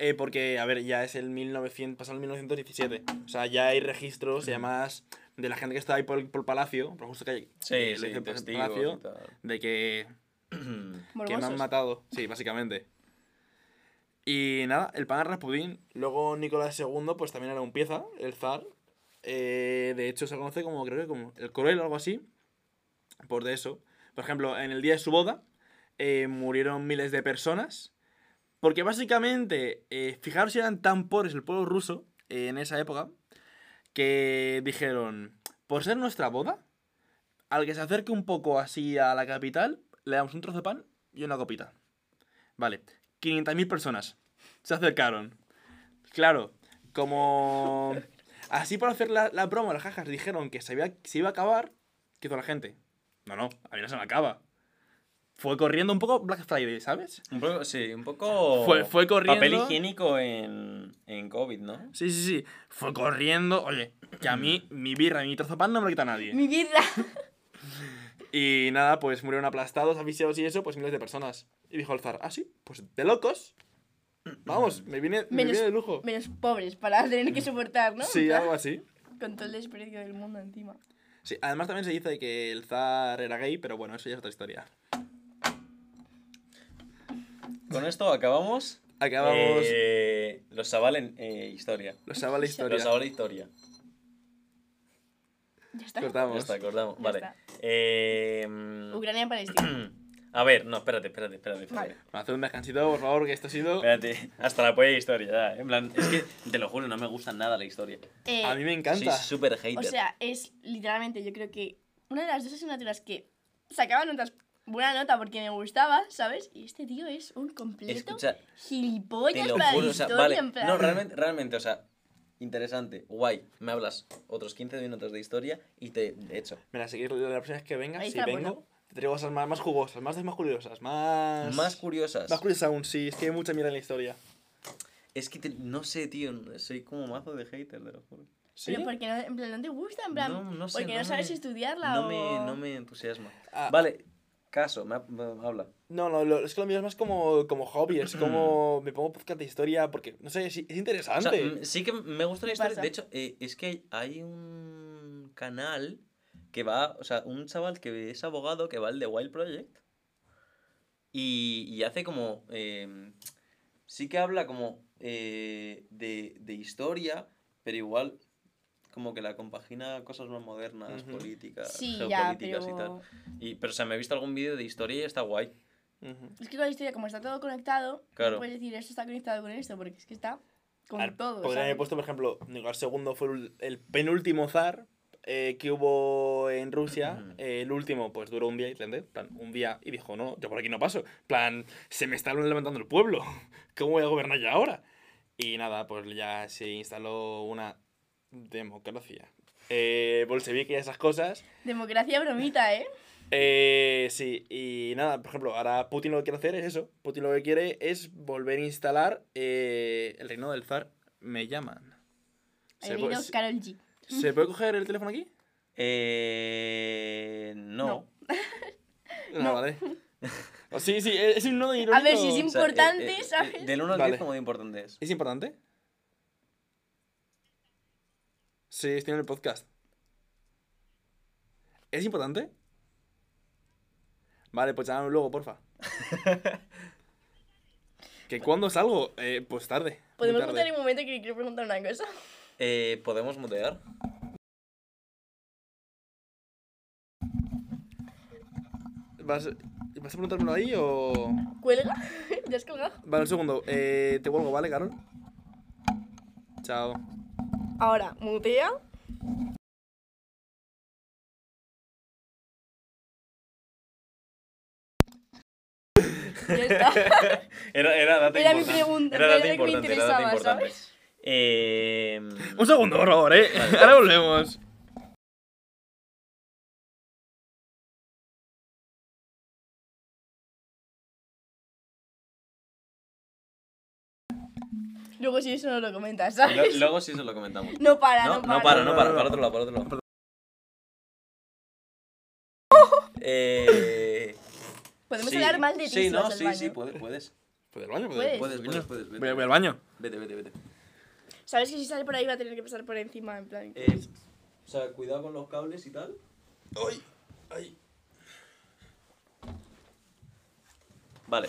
Eh, porque, a ver, ya es el 1900, pasó el 1917. O sea, ya hay registros y además de la gente que está ahí por, el- por el palacio, por justo que hay, Sí, le sí, el palacio, de que, que me han matado. Sí, básicamente. Y nada, el pan Rasputín. Luego Nicolás II, pues también era un pieza, el zar. Eh, de hecho, se conoce como, creo que como el cruel o algo así. Por de eso. Por ejemplo, en el día de su boda eh, murieron miles de personas. Porque básicamente, eh, fijaros si eran tan pobres el pueblo ruso eh, en esa época, que dijeron, por ser nuestra boda, al que se acerque un poco así a la capital, le damos un trozo de pan y una copita. Vale, 500.000 personas se acercaron. Claro, como... Así por hacer la, la broma, las jajas dijeron que se, había- se iba a acabar, ¿qué hizo la gente? No, no, a mí no se me acaba. Fue corriendo un poco Black Friday, ¿sabes? Un poco, sí, un poco. Fue- fue corriendo. Papel higiénico en, en COVID, ¿no? Sí, sí, sí. Fue corriendo. Oye, que a mí, mi birra y mi trozo de pan no me lo quita nadie. Mi vida. Y nada, pues murieron aplastados, aficionados y eso, pues miles de personas. Y dijo el zar, ah, sí, pues de locos. Vamos, me viene, me Menos, viene de lujo. menos pobres para tener que soportar, ¿no? Sí, algo así. Con todo el desprecio del mundo encima. Sí, además también se dice que el zar era gay, pero bueno, eso ya es otra historia. Con esto acabamos. Acabamos Eh, los Sabal en eh, historia. los la historia. Los Sabal historia. Ya está. Ya Cortamos. está, acordamos. Ya Vale. está. Eh, mm, Ucrania-Palestina. A ver, no, espérate, espérate, espérate. espérate. Vale. Haced un descansito, por favor, que esto ha sido... Espérate, hasta la polla historia, ya. En plan, es que te lo juro, no me gusta nada la historia. Eh, A mí me Soy encanta. súper hater. o sea, es literalmente, yo creo que una de las dos asignaturas que sacaba notas, buena nota porque me gustaba, ¿sabes? Y este tío es un completo Escucha, gilipollas te lo para juro, la o sea, historia, vale. en plan. No, realmente, realmente, o sea, interesante, guay. Me hablas otros 15 minutos de historia y te echo. Mira, seguir la próxima vez que vengas, si está, vengo, bueno. te traigo cosas más, más jugosas, más, más curiosas, más... Más curiosas. Más curiosas aún, sí, es que hay mucha mierda en la historia. Es que te- no sé, tío, soy como mazo de hater, te lo juro. ¿Sí? Pero porque no, en plan, no te gusta, en plan, No, no sé, porque no, no sabes me- estudiarla No o... me, no me entusiasma. Ah. Vale, caso, me, ha- me habla. No, no, lo- es que lo mío es más como, como hobby, es como me pongo podcast de historia porque, no sé, es, es O sea, interesante. mm, sí que me gusta la ¿Qué historia. pasa? De hecho, eh, es que hay, hay un canal que va, o sea, un chaval que es abogado que va al The Wild Project y, y hace como, eh, sí que habla como eh, de, de historia, pero igual como que la compagina cosas más modernas, Ujú. políticas, Sí, ya, geopolíticas y tal. pero... Y, pero, o sea, me he visto algún vídeo de historia y está guay. Ujú. Es que con la historia, como está todo conectado, Claro. no puedes decir esto está conectado con esto, porque es que está con A ver, todo. Podrían haber puesto, por ejemplo, Nicolás II fue el, el penúltimo zar eh, que hubo en Rusia. Ujú. Eh, el último, pues duró un día, ¿entendés? plan, un día y dijo, no, yo por aquí no paso. plan, se me está levantando el pueblo. ¿Cómo voy a gobernar ya ahora? Y nada, pues ya se instaló una democracia. Eh, bolchevique y esas cosas. Democracia bromita, ¿eh? Eh, sí, y nada, por ejemplo, ahora Putin lo que quiere hacer es eso. Putin lo que quiere es volver a instalar eh, el reino del zar. Me llaman. Ahí ¿Se, vino puede, se- Carol G. ¿se puede coger el teléfono aquí? Eh, no. No. No, No. vale. Oh, sí, sí, es un nodo irónico. A ver, si es O sea, eh, Importante, eh, ¿sabes? Del 1 al Vale. 10, como de importante es? ¿Es importante? Sí, estoy en el podcast. ¿Es importante? Vale, pues llámame luego, porfa. ¿Que cuándo salgo? Eh, pues tarde. Podemos tarde. contar en un momento que quiero preguntar una cosa. Eh, ¿Podemos mutear? ¿Vas, ¿Vas a preguntármelo ahí o...? ¿Cuelga? ¿Ya has colgado? Vale, un segundo. Eh, te vuelvo, ¿vale, Carol? Chao. Ahora, mutea. Ya está. Era, era dato Era mi importante. pregunta, Era era dato lo que me importante, era dato interesaba, importante. ¿sabes? Eh, Un segundo, por favor, ¿eh? Ahora volvemos. Luego si eso no lo comentas, lo- ¿sabes? luego sí se lo comentamos. No para, No, no, para. no para, no para, para otro lado, para otro lado. Eh, Podemos sí. hablar mal de ti Sí, si no, vas al sí, baño. sí, puedes, puedes. ¿Puedes al baño? Puedes. Puedes, puedes, puedes. Vete, Voy, a- voy al baño. vete, vete. vete. ¿Sabes que si sale por ahí va a tener que pasar por encima, en plan? Eh, o sea, cuidado con los cables y tal. ¡Ay! ¡Ay! Vale.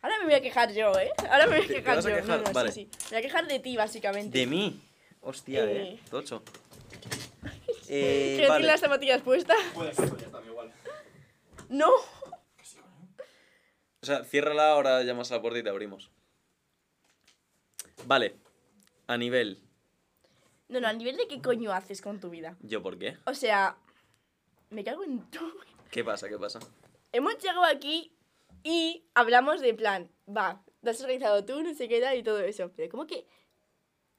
Ahora me voy a quejar yo, ¿eh? Ahora me voy a ¿Te- te quejar a yo. quejar? No, no, Vale. sí, sí. Me voy a quejar de ti, básicamente. De mí. Hostia, eh. Eh. Tocho. ¿Que Eh, no vale. las zapatillas puestas? Puede ser, ya está, igual. No. O sea, ciérrala, ahora llamas a la puerta y te abrimos. Vale. A nivel. No, no, a nivel de qué coño haces con tu vida. ¿Yo por qué? O sea, me cago en todo. ¿Qué pasa? ¿Qué pasa? Hemos llegado aquí y hablamos de plan, va, lo has organizado tú, no sé qué tal y todo eso. Pero ¿cómo que...?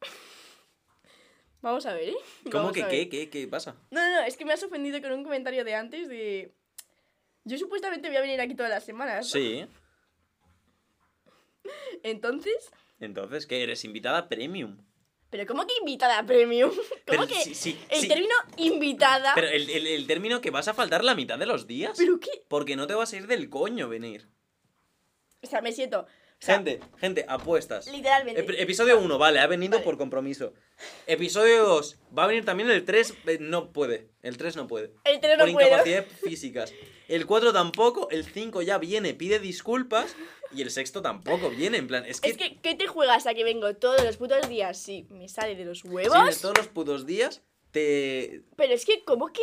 Vamos a ver, ¿eh? ¿Cómo Vamos que qué? ¿Qué? ¿Qué pasa? No, no, no, es que me has ofendido con un comentario de antes de... Yo supuestamente voy a venir aquí todas las semanas. ¿no? Sí. Entonces... Entonces, ¿qué? ¿Eres invitada premium? ¿Pero cómo que invitada premium? ¿Cómo Pero que sí, sí, el sí. término invitada? Pero el, el- el término que vas a faltar la mitad de los días. ¿Pero qué? Porque no te vas a ir del coño venir. O sea, me siento... sea, Gente, gente, apuestas. Literalmente. Ep- episodio 1, vale, ha venido Vale. por compromiso. Episodio 2, va a venir también el 3, no puede. El 3 no puede. El tren por no puedo. incapacidades físicas. El 4 tampoco, el 5 ya viene, pide disculpas. Y el sexto tampoco viene, en plan, es que, Es que, ¿qué te juegas a que vengo todos los putos días? Sí, me sale de los si huevos. vienes todos los putos días, te... Pero es que, ¿cómo que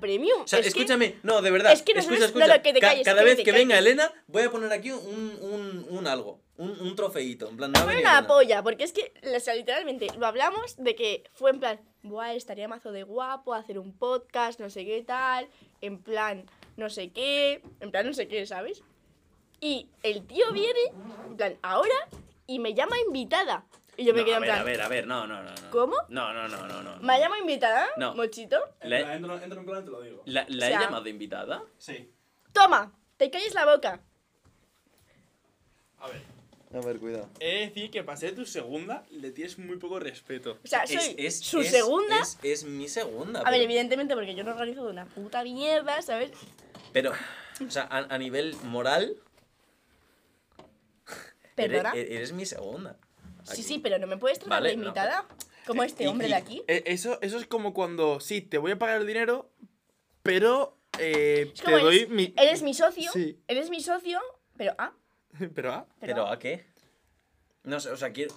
premium? O sea, Es que- escúchame, no, de verdad. es que escucha, no, escucha. no, que te Ca- calles, cada que vez te que venga. Elena, voy a poner aquí un, un, un algo, un, un trofeito. En plan, no una Elena. polla, porque es que, o sea, literalmente, lo hablamos de que fue en plan, buah, estaría mazo de guapo hacer un podcast, no sé qué tal, en plan, no sé qué, en plan, no sé qué, ¿sabes? Y el tío viene, en plan, ahora, y me llama invitada. Y yo me No, quedo a en ver, plan, a ver, a ver, no, no, no. no. ¿Cómo? No, no, no, no, no. ¿me llama invitada? No. Mochito. La- Entro, entro en plan, te lo digo. ¿La, la O sea- he llamado invitada? Sí. Toma, te calles la boca. A ver. A ver, cuidado. He de decir que para ser tu segunda le tienes muy poco respeto. O sea, soy su segunda. Es, es mi segunda. A ver, pero- evidentemente, porque yo no organizo de una puta mierda, ¿sabes? Pero, o sea, a, a nivel moral. eres- Perdona. Eres, mi segunda. Sí, Aquí. sí, pero no me puedes tratar Vale, de no, invitada. Como este y- hombre y- de aquí. Eh, eso, eso es como cuando, sí, te voy a pagar el dinero, pero eh, te doy mi... eres mi socio. Sí. Eres mi socio, pero ah. pero ah, ¿Pero a qué? No sé, o sea, quiero.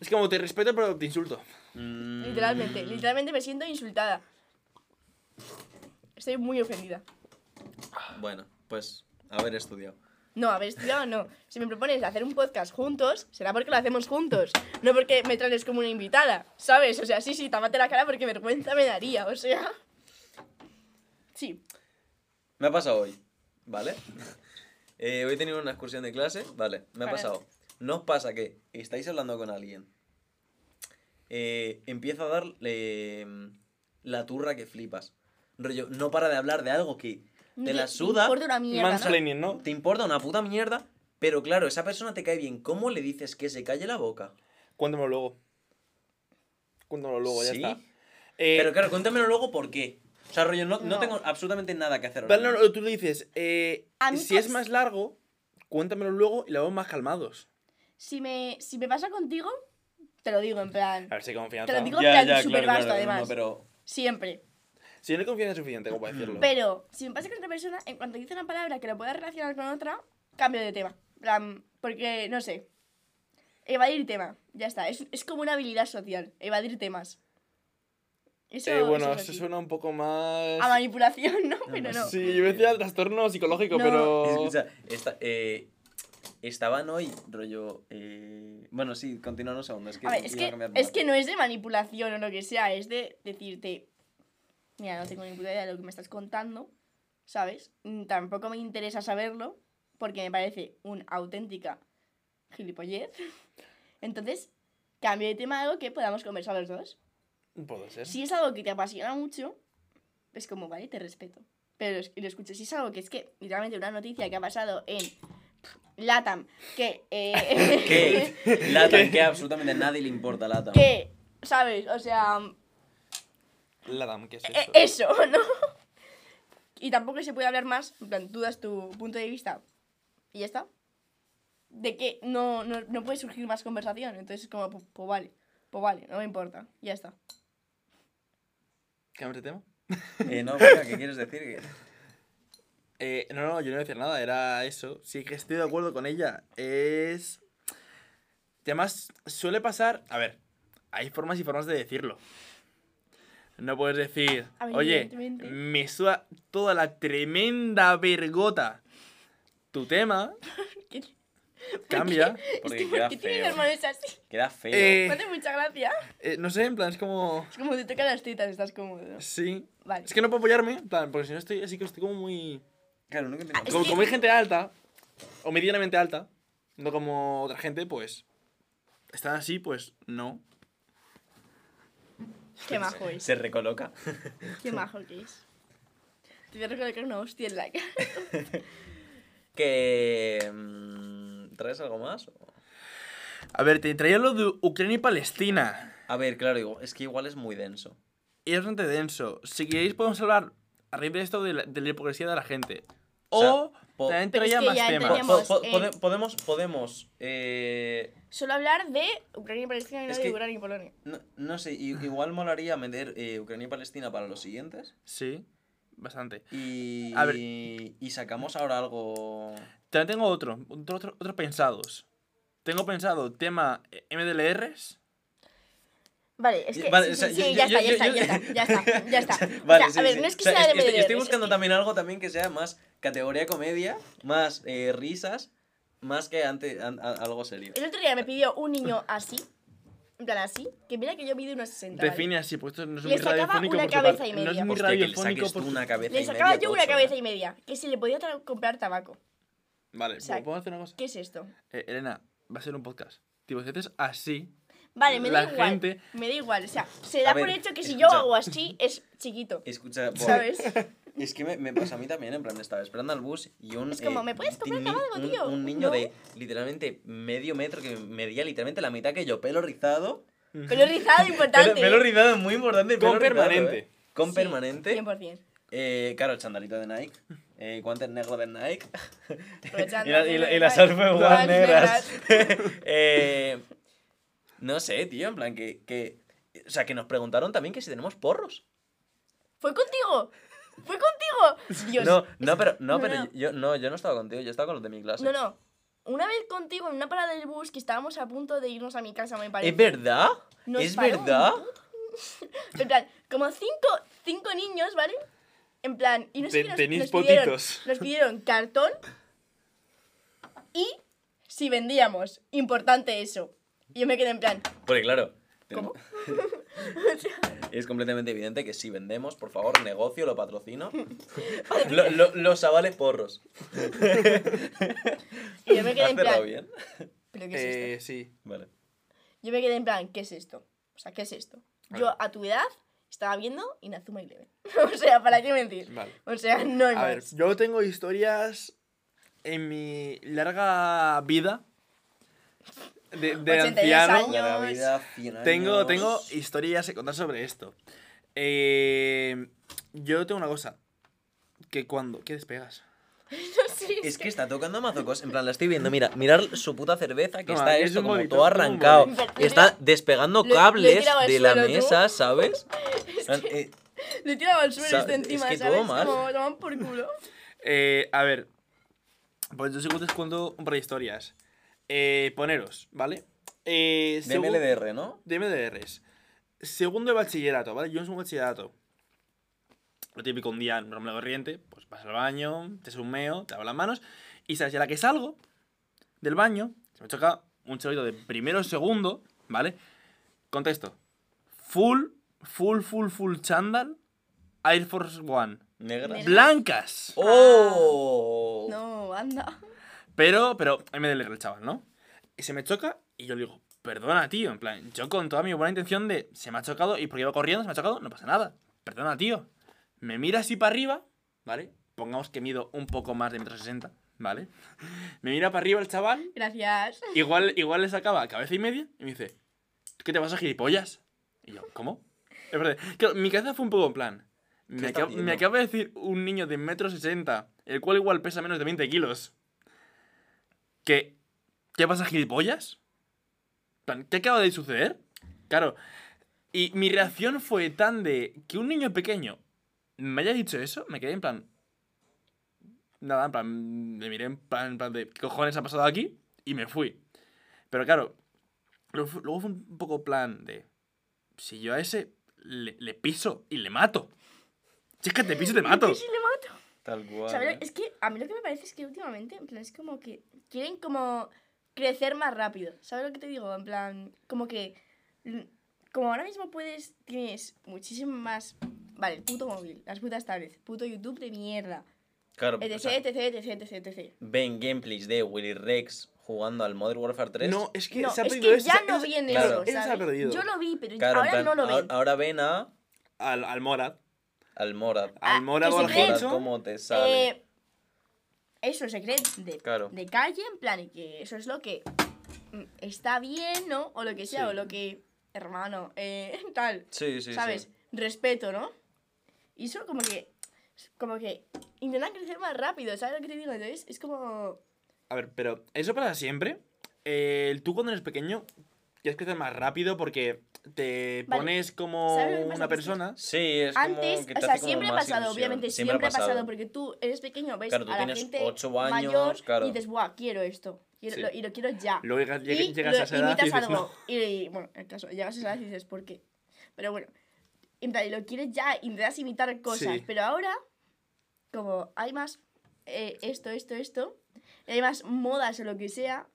es como te respeto pero te insulto. Mm, Literalmente, literalmente me siento insultada. Estoy muy ofendida. Bueno, pues haber estudiado. No, haber estudiado no. Si me propones hacer un podcast juntos, será porque lo hacemos juntos. No porque me traes como una invitada, ¿sabes? O sea, sí, sí, tápate la cara porque vergüenza me daría, o sea. Sí. Me ha pasado hoy, ¿vale? Eh, hoy he tenido una excursión de clase, vale, me ha pasado. ¿No os pasa que estáis hablando con alguien? Eh, empieza a darle mm, la turra que flipas. Rollo, no para de hablar de algo que te la suda, importa una mierda, ¿no? Mansplaining, ¿no? te importa una puta mierda, pero claro, esa persona te cae bien. ¿Cómo le dices que se calle la boca? Cuéntamelo luego. Cuéntamelo luego, ya ¿Sí? está. Eh, Pero claro, cuéntamelo luego por qué. O sea, rollo, no, no No. tengo absolutamente nada que hacer. Vale, no, tú le dices, eh, si es más largo, cuéntamelo luego y lo vamos más calmados. Si me, si me pasa contigo, te lo digo en plan. A ver si confianza. Te lo digo Ya, en plan ya, súper claro, vasto, claro, además. no, pero Siempre. Si no hay confianza suficiente como para decirlo. Pero si me pasa con otra persona, en cuanto dice una palabra que lo pueda relacionar con otra, cambio de tema. En plan, Porque, no sé. Evadir tema. Ya está. Es, es como una habilidad social. Evadir temas. Eso, Eh, bueno, eso es eso así. suena un poco más... A manipulación, ¿no? Pero no. Sí, yo decía trastorno psicológico, No. pero... Escucha, esta, eh, estaban hoy, rollo. eh, bueno, sí, continúa un segundo. Es que, A ver, es iba a que, es que no es de manipulación o lo que sea, es de decirte, mira, no tengo ni puta idea de lo que me estás contando, ¿sabes? Mm, Tampoco me interesa saberlo porque me parece una auténtica gilipollez. Entonces, cambio de tema a algo que podamos conversar los dos. Puede ser. Si es algo que te apasiona mucho, es como, vale, te respeto. Pero lo escucho. Si es algo que es que, literalmente, una noticia que ha pasado en Latam, que... eh, ¿Qué? Latam, que absolutamente a nadie le importa Latam. que, ¿sabes? O sea, La dam, ¿qué es eh, eso? eso, ¿no? Y tampoco se puede hablar más, en plan, tú das tu punto de vista y ya está. De que no, no, no puede surgir más conversación. Entonces es como, pues, vale, pues vale, no me importa, ya está. ¿Cambiamos de tema? Eh, no, venga, ¿qué quieres decir? Eh, no, no, yo no iba a decir nada, era eso. Sí que estoy de acuerdo con ella. Es... Además, suele pasar... A ver, hay formas y formas de decirlo. No puedes decir, oye, me suda toda la tremenda vergota tu tema, ¿Qué- cambia. Porque ¿Por queda qué feo. hermanos así? Queda feo. Eh, Me hace mucha gracia. Eh, no sé, en plan, es como... Es como te tocan las tetas, estás cómodo. ¿no? Sí. Vale. Es que no puedo apoyarme, en plan, porque si no estoy así que estoy como muy... Claro, no que tengo- Es Como, que- como hay gente alta, o medianamente alta, no como otra gente, pues. Están así, pues no. Qué majo es. Se recoloca. Qué majo que es. Te voy a recolocar una hostia en la cara. Que. mm, ¿Traes algo más? A ver, te traía lo de Ucrania y Palestina. A ver, claro, igual- es que igual es muy denso. Y es bastante denso. Si queréis, podemos hablar a raíz de esto de la, de la hipocresía de la gente. O sea, O, po- también Pero es traía que más ya temas. Po- eh, podemos, podemos. eh, Solo hablar de Ucrania y Palestina y no Es de que- Ucrania y Polonia. no, no sé, igual molaría meter eh, Ucrania y Palestina para los siguientes. Sí, bastante. Y, A ver. y sacamos ahora algo. También tengo otro, otro, otro, otro pensados. Tengo pensado tema MDLRs. Vale, es que. Vale, sí, o sea, sí, yo- sí, ya, yo- está, ya, yo- está, yo- ya está, ya está, ya está. Vale, o sea, sí, a ver, sí. no es que O sea, sea de estoy, medio estoy es buscando que- también algo también que sea más categoría comedia, más eh, risas, más que ante, an- a- algo serio. El otro día me pidió un niño así, en plan así, que mira que yo mido unos 60. ¿vale? Define así, pues esto no es Le muy sacaba radiofónico una cabeza y No es media. muy que radiofónico saques por una cabeza Le y sacaba media, yo una cabeza y media, que si le podía comprar tabaco. Vale, O sea, ¿puedo hacer una cosa? ¿Qué es esto? Eh, Elena, va a ser un podcast. Tipo, si haces así, Vale, me da La igual. gente- Me da igual. O sea, se da A por ver, hecho que si yo escucha. hago así es chiquito. Escucha, ¿Sabes? es que me, me pasa a mí también, en plan, estaba esperando al bus y un... Es como, eh, ¿me puedes comprar ni- tabaco, un- tío? Un, niño ¿No? de literalmente medio metro que medía literalmente la mitad que yo, pelo rizado. Pelo rizado, importante. Pelo, pelo rizado, muy importante. Con pelo rizado, permanente. ¿eh? Con Sí, permanente. 100%. Eh, claro, el chandalito de Nike. Eh, guantes negros de Nike. Y, la- y la- y las One Las negras. Eh, no sé, tío, en plan que, que... O sea, que nos preguntaron también que si tenemos porros. ¿Fue contigo? ¿Fue contigo? Dios. No, no, pero, no, No, pero no. Yo, no, yo no estaba contigo, yo estaba con los de mi clase. No, no. Una vez contigo en una parada del bus que estábamos a punto de irnos a mi casa, me parece. ¿Es verdad? Nos ¿Es verdad? En plan, como cinco, cinco niños, ¿vale? En plan, y no sé Te- qué nos, tenéis nos pidieron, potitos. nos pidieron cartón y si vendíamos. Importante eso. Y yo me quedé en plan, Porque claro. ¿cómo? Es completamente evidente que si vendemos, por favor, negocio, lo patrocino. Lo- lo- los avales porros. Y yo me quedé ¿Has en plan, bien? ¿pero qué es esto? Eh, sí. Vale. Yo me quedé en plan, ¿qué es esto? O sea, ¿qué es esto? Yo Vale. a tu edad estaba viendo Inazuma Eleven. o sea, ¿para qué mentir? Vale. O sea, no hay A ver, más. yo tengo historias en mi larga vida de, de 82 anciano. años. La vida, 100 Tengo, tengo historias que contar sobre esto. Eh, yo tengo una cosa. Que cuando... ¿Qué despegas? No sé, Es que está tocando mazocos. En plan, la estoy viendo. Mira, mirar su puta cerveza que Toma, está es esto como bolito, todo es arrancado. Está despegando Lo- lo cables de la suelo, tú. mesa, ¿sabes? En plan, eh, Le tiraba al suelo este encima, es que ¿sabes? todo mal. Como toman por culo. Eh, a ver. Pues yo sigo te cuento un par de historias. Eh, poneros, ¿vale? Eh, de MLDR, ¿no? de MDRs. Segundo de bachillerato, ¿vale? Yo en segundo bachillerato. Lo típico, un día normal corriente, pues vas al baño, te sumeo, te lavo las manos. Y sabes, y a la que salgo del baño, se me choca un cholito de primero o segundo, ¿vale? Contexto. Full, full, full, full chandal, Air Force One. Negra. Negra. Blancas. ¡Oh! No, anda. Pero, pero, MDL el chaval, ¿no? Y se me choca y yo le digo, perdona, tío. En plan, yo con toda mi buena intención de, se me ha chocado y porque iba corriendo, se me ha chocado, no pasa nada. Perdona, tío. Me mira así para arriba, ¿vale? Pongamos que mido un poco más de metro sesenta, ¿vale? Me mira para arriba el chaval, Gracias. igual, igual le sacaba cabeza y media y me dice, ¿qué te vas a gilipollas? Y yo, ¿cómo? Es verdad. Claro, mi cabeza fue un poco en plan. Me, está acab- haciendo? me acaba de decir un niño de metro sesenta, el cual igual pesa menos de 20 kilos. ¿Qué? ¿Qué pasa, gilipollas? ¿Qué acaba de suceder? Claro. Y mi reacción fue tan de que un niño pequeño me haya dicho eso, me quedé en plan. Nada, en plan. Me miré en plan, en plan de ¿qué cojones ha pasado aquí? Y me fui. Pero claro, luego fu- luego fue un poco plan de. Si yo a ese le, le piso y le mato. Si es que te piso y te mato. Y si le mato. Tal cual. ¿Sabes? ¿eh? Es que a mí lo que me parece es que últimamente, en plan, es como que quieren como crecer más rápido. ¿Sabes lo que te digo? En plan, como que. Como ahora mismo puedes. Tienes muchísimo más. Vale, el puto móvil, las putas tablets, puto YouTube de mierda. Claro, o Etc, sea, etc, etc, etc, etc. ven gameplays de Willy Rex jugando al Modern Warfare 3. No, es que No, se ha es perdido que eso. ya no viene claro. eso, Esa se ha ¿sabes? perdido. Yo lo vi, pero Claro, ahora plan, no lo ven. Ahora ven a Al, al Morad. Al Morad. Ah, Al Morad que o se al creen- Morad, Hincho. ¿cómo te sale? Eh, eso se cree de, Claro. de calle, en plan, y que eso es lo que mm, está bien, ¿no? O lo que sea, Sí. o lo que, hermano, eh, tal, sí, sí, ¿sabes? sí. Respeto, ¿no? Y eso como que, como que intentan crecer más rápido, ¿sabes lo que te digo? Entonces, es como... A ver, pero ¿eso pasa siempre? Eh, tú cuando eres pequeño quieres crecer más rápido porque te Vale. pones como ¿Sabes lo que una Que persona. Sí, es como Antes, que o sea, hace como siempre ha pasado, ilusión. obviamente, siempre, ha pasado, porque tú eres pequeño, ves Claro, tú a la tienes gente ocho años, mayor claro. y dices, buah, quiero esto, quiero, Sí. lo- y lo quiero ya. Luego llegas, lleg- y llegas lo a esa edad y dices, algo. no. Y, bueno, en el caso, llegas a esa edad y dices, ¿por qué? Pero bueno, en plan, lo quieres ya, intentas imitar cosas, Sí. pero ahora, como hay más eh, esto, esto, esto, y hay más modas o lo que sea,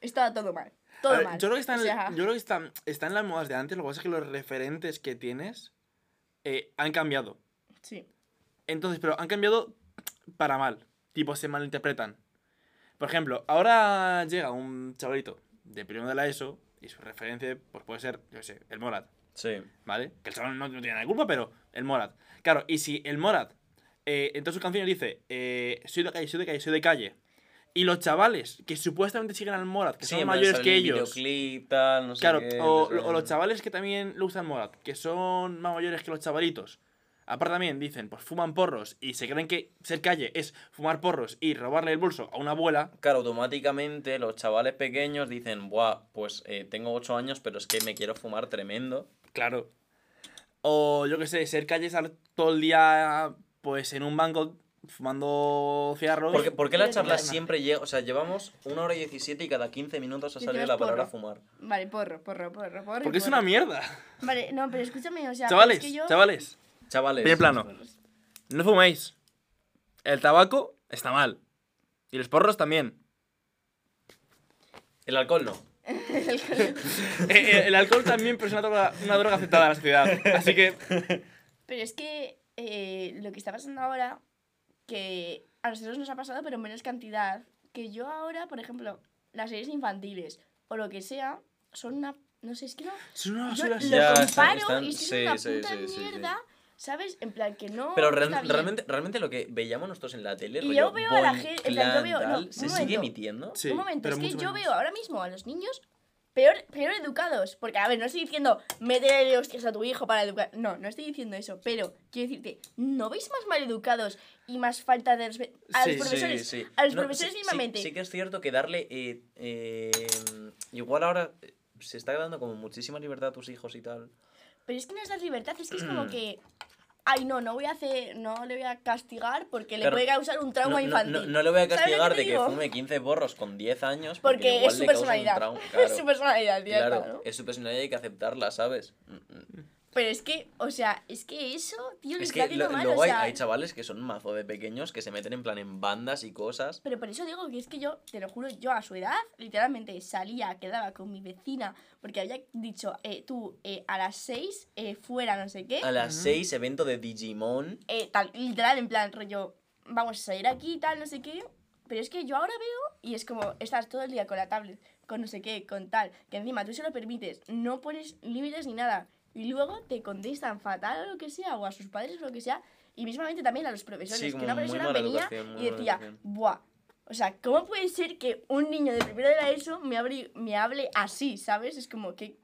está todo mal. Todo A ver, mal. yo creo que están, O sea, yo creo que están, están en las modas de antes, lo que pasa es que los referentes que tienes eh, han cambiado. sí. Entonces, pero han cambiado para mal. Tipo, se malinterpretan. Por ejemplo, ahora llega un chavalito de primero de la ESO y su referencia pues puede ser, yo qué sé, el Morat, Sí. ¿vale? Que el chaval no, no tiene nada de culpa, pero el Morat. Claro, y si el Morat eh, en todas sus canciones dice, eh, soy de calle, soy de calle, soy de calle, y los chavales que supuestamente siguen al Morat, que Sí, son mayores que el ellos, videoclip, tal, no sé Claro, qué, o, los chavales que también le gustan Morat, que son más mayores que los chavalitos. Aparte también dicen, pues fuman porros y se creen que ser calle es fumar porros y robarle el bolso a una abuela. Claro, automáticamente los chavales pequeños dicen, buah, pues eh, tengo 8 años, pero es que me quiero fumar tremendo. Claro. O yo qué sé, ser calle es estar todo el día pues en un banco fumando cigarros. ¿Por qué, por qué la charla siempre llega? O sea, llevamos una hora y 17 y cada 15 minutos ha salido la palabra porro. fumar. Vale, porro, porro, porro, porro. Porque es porro. una mierda. Vale, no, pero escúchame, o sea, Chavales, es que yo... chavales, Chavales. primer plano. No fuméis. El tabaco está mal. Y los porros también. El alcohol no. Eh, eh, el alcohol también, pero es una droga, una droga aceptada en la sociedad. Así que Pero es que eh, lo que está pasando ahora, que a nosotros nos ha pasado, pero en menos cantidad, que yo ahora, por ejemplo, las series infantiles o lo que sea, son una... No sé, es que no... es una Yo basura. lo Ya, están- comparo están- y es sí, una sí, puta sí, sí, sí. mierda, ¿sabes? En plan, que no Pero realmente, realmente lo que veíamos nosotros en la tele, Y rollo yo veo a la Boing, gen- en plan, yo veo- no, ¿se sigue emitiendo? Sí, un momento, es que yo menos. veo ahora mismo a los niños peor, peor educados. Porque, a ver, no estoy diciendo métele hostias a tu hijo para educar. No, no estoy diciendo eso. Pero quiero decirte, ¿no veis más mal educados y más falta de respeto a Sí, los profesores? Sí, sí. A los No, profesores sí- sí- mismamente. Sí, que es cierto que darle. eh, eh, igual ahora eh, se está dando como muchísima libertad a tus hijos y tal. Pero es que no es dar libertad, es que es Mm. como que. Ay, no, no voy a hacer. No le voy a castigar porque le puede causar un trauma no- infantil. no- no le voy a ¿Sabes lo castigar de que fume 15 borros con 10 años. Porque, Porque igual es su le causa un personalidad. Es su personalidad, ya Claro, es su personalidad y hay que aceptarla, ¿sabes? Pero es que, o sea, es que eso, tío, Es está que haciendo lo- mal, luego o hay, sea, hay chavales que son mazo de pequeños que se meten en plan en bandas y cosas. Pero por eso digo que es que yo, te lo juro, yo a su edad, literalmente salía, quedaba con mi vecina, porque había dicho, eh, tú, eh, a las 6, eh, fuera, no sé qué, A las Ujú. 6, evento de Digimon. eh, tal, literal, en plan, rollo, vamos a salir aquí, tal, no sé qué. Pero es que yo ahora veo, y es como, estás todo el día con la tablet, con no sé qué, con tal, que encima tú se lo permites, no pones límites ni nada, y luego te contestan fatal o lo que sea, o a sus padres o lo que sea, y mismamente también a los profesores, Sí, que una persona venía y decía, buah, o sea, ¿cómo puede ser que un niño de primero de la ESO me hable, me hable así, ¿sabes? Es como que...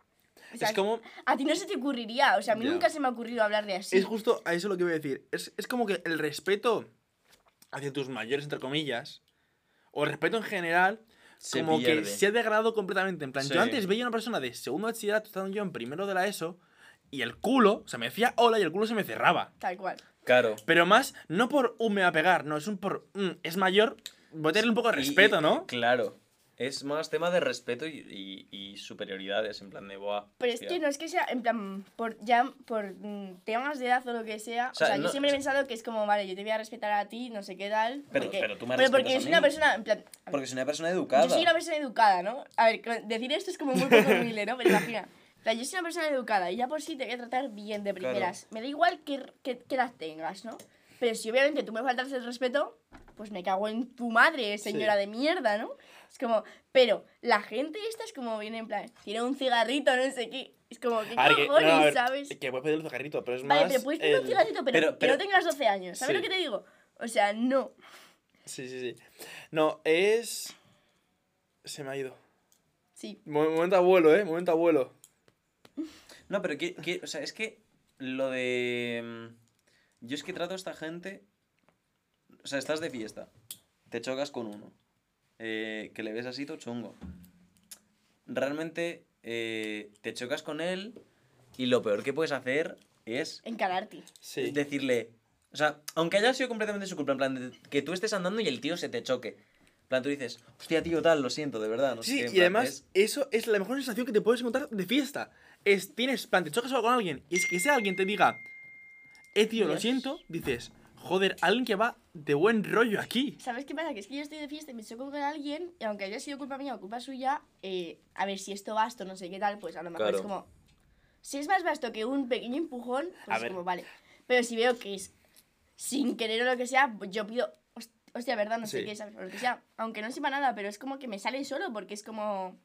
o sea, Es como. A ti no se te ocurriría, o sea, a mí Ya. nunca se me ha ocurrido hablar de así. Es justo a eso lo que voy a decir. Es, es como que el respeto hacia tus mayores, entre comillas, o el respeto en general, Se como pierde. que se ha degradado completamente. En plan, Sí. yo antes veía a una persona de segundo de bachillerato, estando yo en primero de la ESO, y el culo, o sea, me decía hola y el culo se me cerraba. Tal cual. Claro. Pero más, no por un me va a pegar, no, es un por "Mm, es mayor, voy a tenerle un poco de respeto, y- ¿no? Claro. Es más tema de respeto y, y- y superioridades, en plan de boa. Pero es que no es que sea, en plan, por, ya por mm, temas de edad o lo que sea. O O sea, sea, no- yo siempre he o sea- pensado que es como, vale, yo te voy a respetar a ti, no sé qué tal. Pero- porque, pero tú me pero porque soy mí. una persona, en plan. Porque es una persona educada. Yo soy una persona educada, ¿no? A ver, decir esto es como muy poco humilde, ¿no? Pero imagina. En plan, yo soy una persona educada y ya por sí te voy a tratar bien de Claro. primeras. Me da igual que, que, que las tengas, ¿no? Pero si obviamente tú me faltas el respeto, pues me cago en tu madre, señora Sí. de mierda, ¿no? Es como, pero la gente esta es como viene en plan, tiene un cigarrito, no sé qué. Es como, ¿qué ver, que, no, cojones, ver, sabes? que puedes pedir el cigarrito, pero es Vale, más. pero puedes pedir un el- cigarrito, pero, Pero- que pero- no tengas 12 años. ¿Sabes Sí. lo que te digo? O sea, no. Sí, sí, sí. No, es. Se me ha ido. Sí. Mo- Momento abuelo, ¿eh? Momento abuelo. No, pero que, que- o sea, es que lo de... mm, Yo es que trato a esta gente... O sea, estás de fiesta, te chocas con uno, eh, que le ves así todo chungo. Realmente eh, te chocas con él y lo peor que puedes hacer es Encararte. Sí. decirle... O sea, aunque haya sido completamente su culpa, en plan, de que tú estés andando y el tío se te choque. En plan, tú dices, hostia, tío, tal, lo siento, de verdad. No sé Sí, qué", en y plan, además, es- eso es la mejor sensación que te puedes encontrar de fiesta. Es, tienes, plan, te chocas algo con alguien y es que ese alguien te diga, eh, tío, lo siento, dices, joder, alguien que va de buen rollo aquí. ¿Sabes qué pasa? Que es que yo estoy de fiesta y me choco con alguien, y aunque haya sido culpa mía o culpa suya, eh, a ver si esto basto, no sé qué tal, pues a lo mejor Claro. es como. Si es más basto que un pequeño empujón, A pues es ver. como, vale. Pero si veo que es sin querer o lo que sea, pues yo pido. "Host- Hostia, ¿verdad? No sé qué, ¿sabes? O lo que sea. Aunque no sepa nada, pero es como que me sale solo porque es como.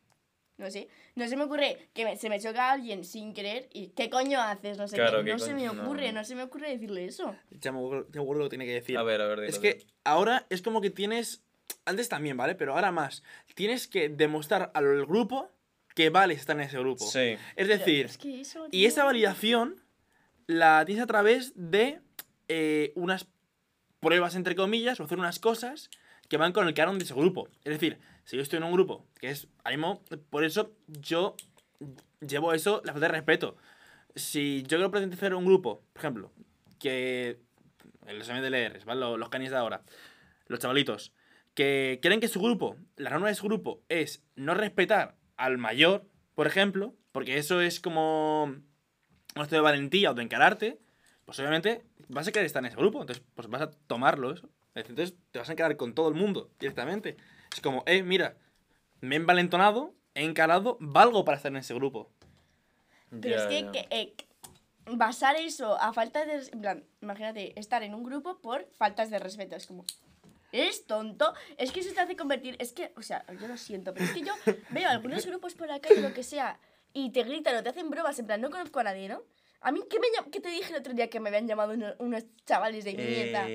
No sé. No se me ocurre que me- se me choca alguien sin querer y ¿qué coño haces? No sé Claro, qué. ¿qué No se me coño? No, ocurre, no. no. se me ocurre decirle eso. Ya me acuerdo, ya me acuerdo lo que tiene que decir. A ver, a ver, Es dilo, que dilo. ahora es como que tienes. Antes también, ¿vale? Pero ahora más. Tienes que demostrar al grupo que vale estar en ese grupo. Sí. Es decir, es que eso, y tío, esa validación la tienes a través de eh, unas pruebas, entre comillas, o hacer unas cosas que van con el canon de ese grupo. Es decir, si yo estoy en un grupo que es ánimo, por eso yo llevo eso, la falta de respeto. Si yo quiero pertenecer a un grupo, por ejemplo, que el examen de LRs, ¿vale? Los, los canis de ahora, los chavalitos, que creen que su grupo, la norma de su grupo es no respetar al mayor, por ejemplo, porque eso es como un acto de valentía o de encararte, pues obviamente vas a querer estar en ese grupo, entonces pues vas a tomarlo eso. Entonces te vas a encarar con todo el mundo directamente. Es como, eh, mira, me he envalentonado, he encarado, valgo para estar en ese grupo. Pero Ya, es que, ya. que, eh, basar eso a falta de... En plan, imagínate, estar en un grupo por faltas de respeto. Es como, ¿eres tonto? Es que eso te hace convertir... Es que, o sea, yo lo siento, pero es que yo veo algunos grupos por la calle, lo que sea, y te gritan o te hacen bromas, en plan, no conozco a nadie, ¿no? A mí, ¿qué, me, qué te dije el otro día que me habían llamado uno- unos chavales de mierda?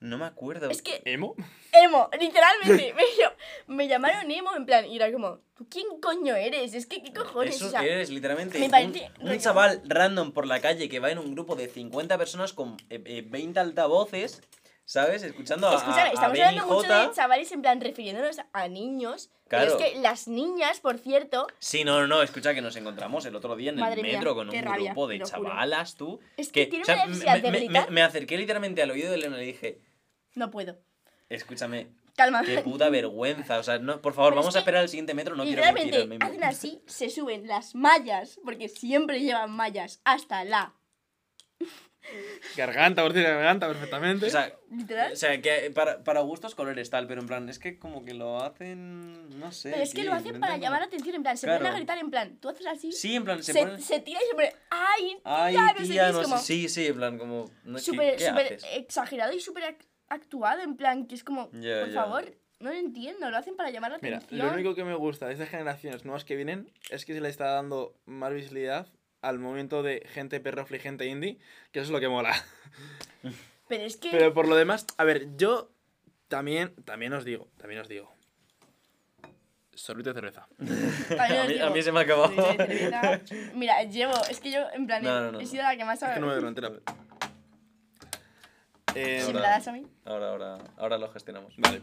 Eh, No me acuerdo. Es que, ¿Emo? emo, literalmente, me, llam- me llamaron emo, en plan, y era como, ¿tú quién coño eres? Es que, ¿qué cojones? Eso o sea, eres literalmente me un- parece un, rollo- chaval random por la calle que va en un grupo de 50 personas con eh, eh, 20 altavoces, ¿sabes? Escuchando a, Escúchame, a, a estamos hablando mucho de chavales en plan refiriéndonos a niños. Claro. Pero es que las niñas, por cierto, Sí, no, no, no, escucha que nos encontramos el otro día en Madre el mía, metro con qué un rabia, grupo de chavalas, tú. Es que tiene una me- de me, me- acerqué literalmente al oído de Leona y le dije, no puedo. escúchame, Calma. qué puta vergüenza. O sea, no, por favor, Pero vamos es a que esperar al siguiente metro, no quiero mentir hacen así, se suben las mallas, porque siempre llevan mallas hasta la. Garganta, por decir garganta perfectamente. O sea, Literal. O sea, que para, para gustos colores tal, pero en plan, es que como que lo hacen, no sé. Pero es que tío, lo hacen para llamar la atención, en plan, se Claro. ponen a gritar en plan, tú haces así, Sí, en plan, se, se, ponen... se tira y se pone, ¡ay! Ay, tía, no sé tía, qué", es no como sé. Sí, sí, en plan, como... No, ¿qué- súper ¿Qué, súper exagerado y súper ac- actuado, en plan, que es como, Ya, por ya. favor, no lo entiendo, lo hacen para llamar la Mira, atención. lo único que me gusta de estas generaciones nuevas que vienen es que se le está dando más visibilidad al movimiento de gente perrofla y gente indie, que eso es lo que mola. Pero es que... Pero por lo demás, a ver, yo también, también os digo, también os digo. Sorbito de cerveza. a, mí, a mí se me ha acabado. Mira, llevo, es que yo, en plan, No, no, no, he no. sido la que más Es que no me doy entera. Eh, Si me la das a mí. Ahora, ahora, ahora lo gestionamos. Vale.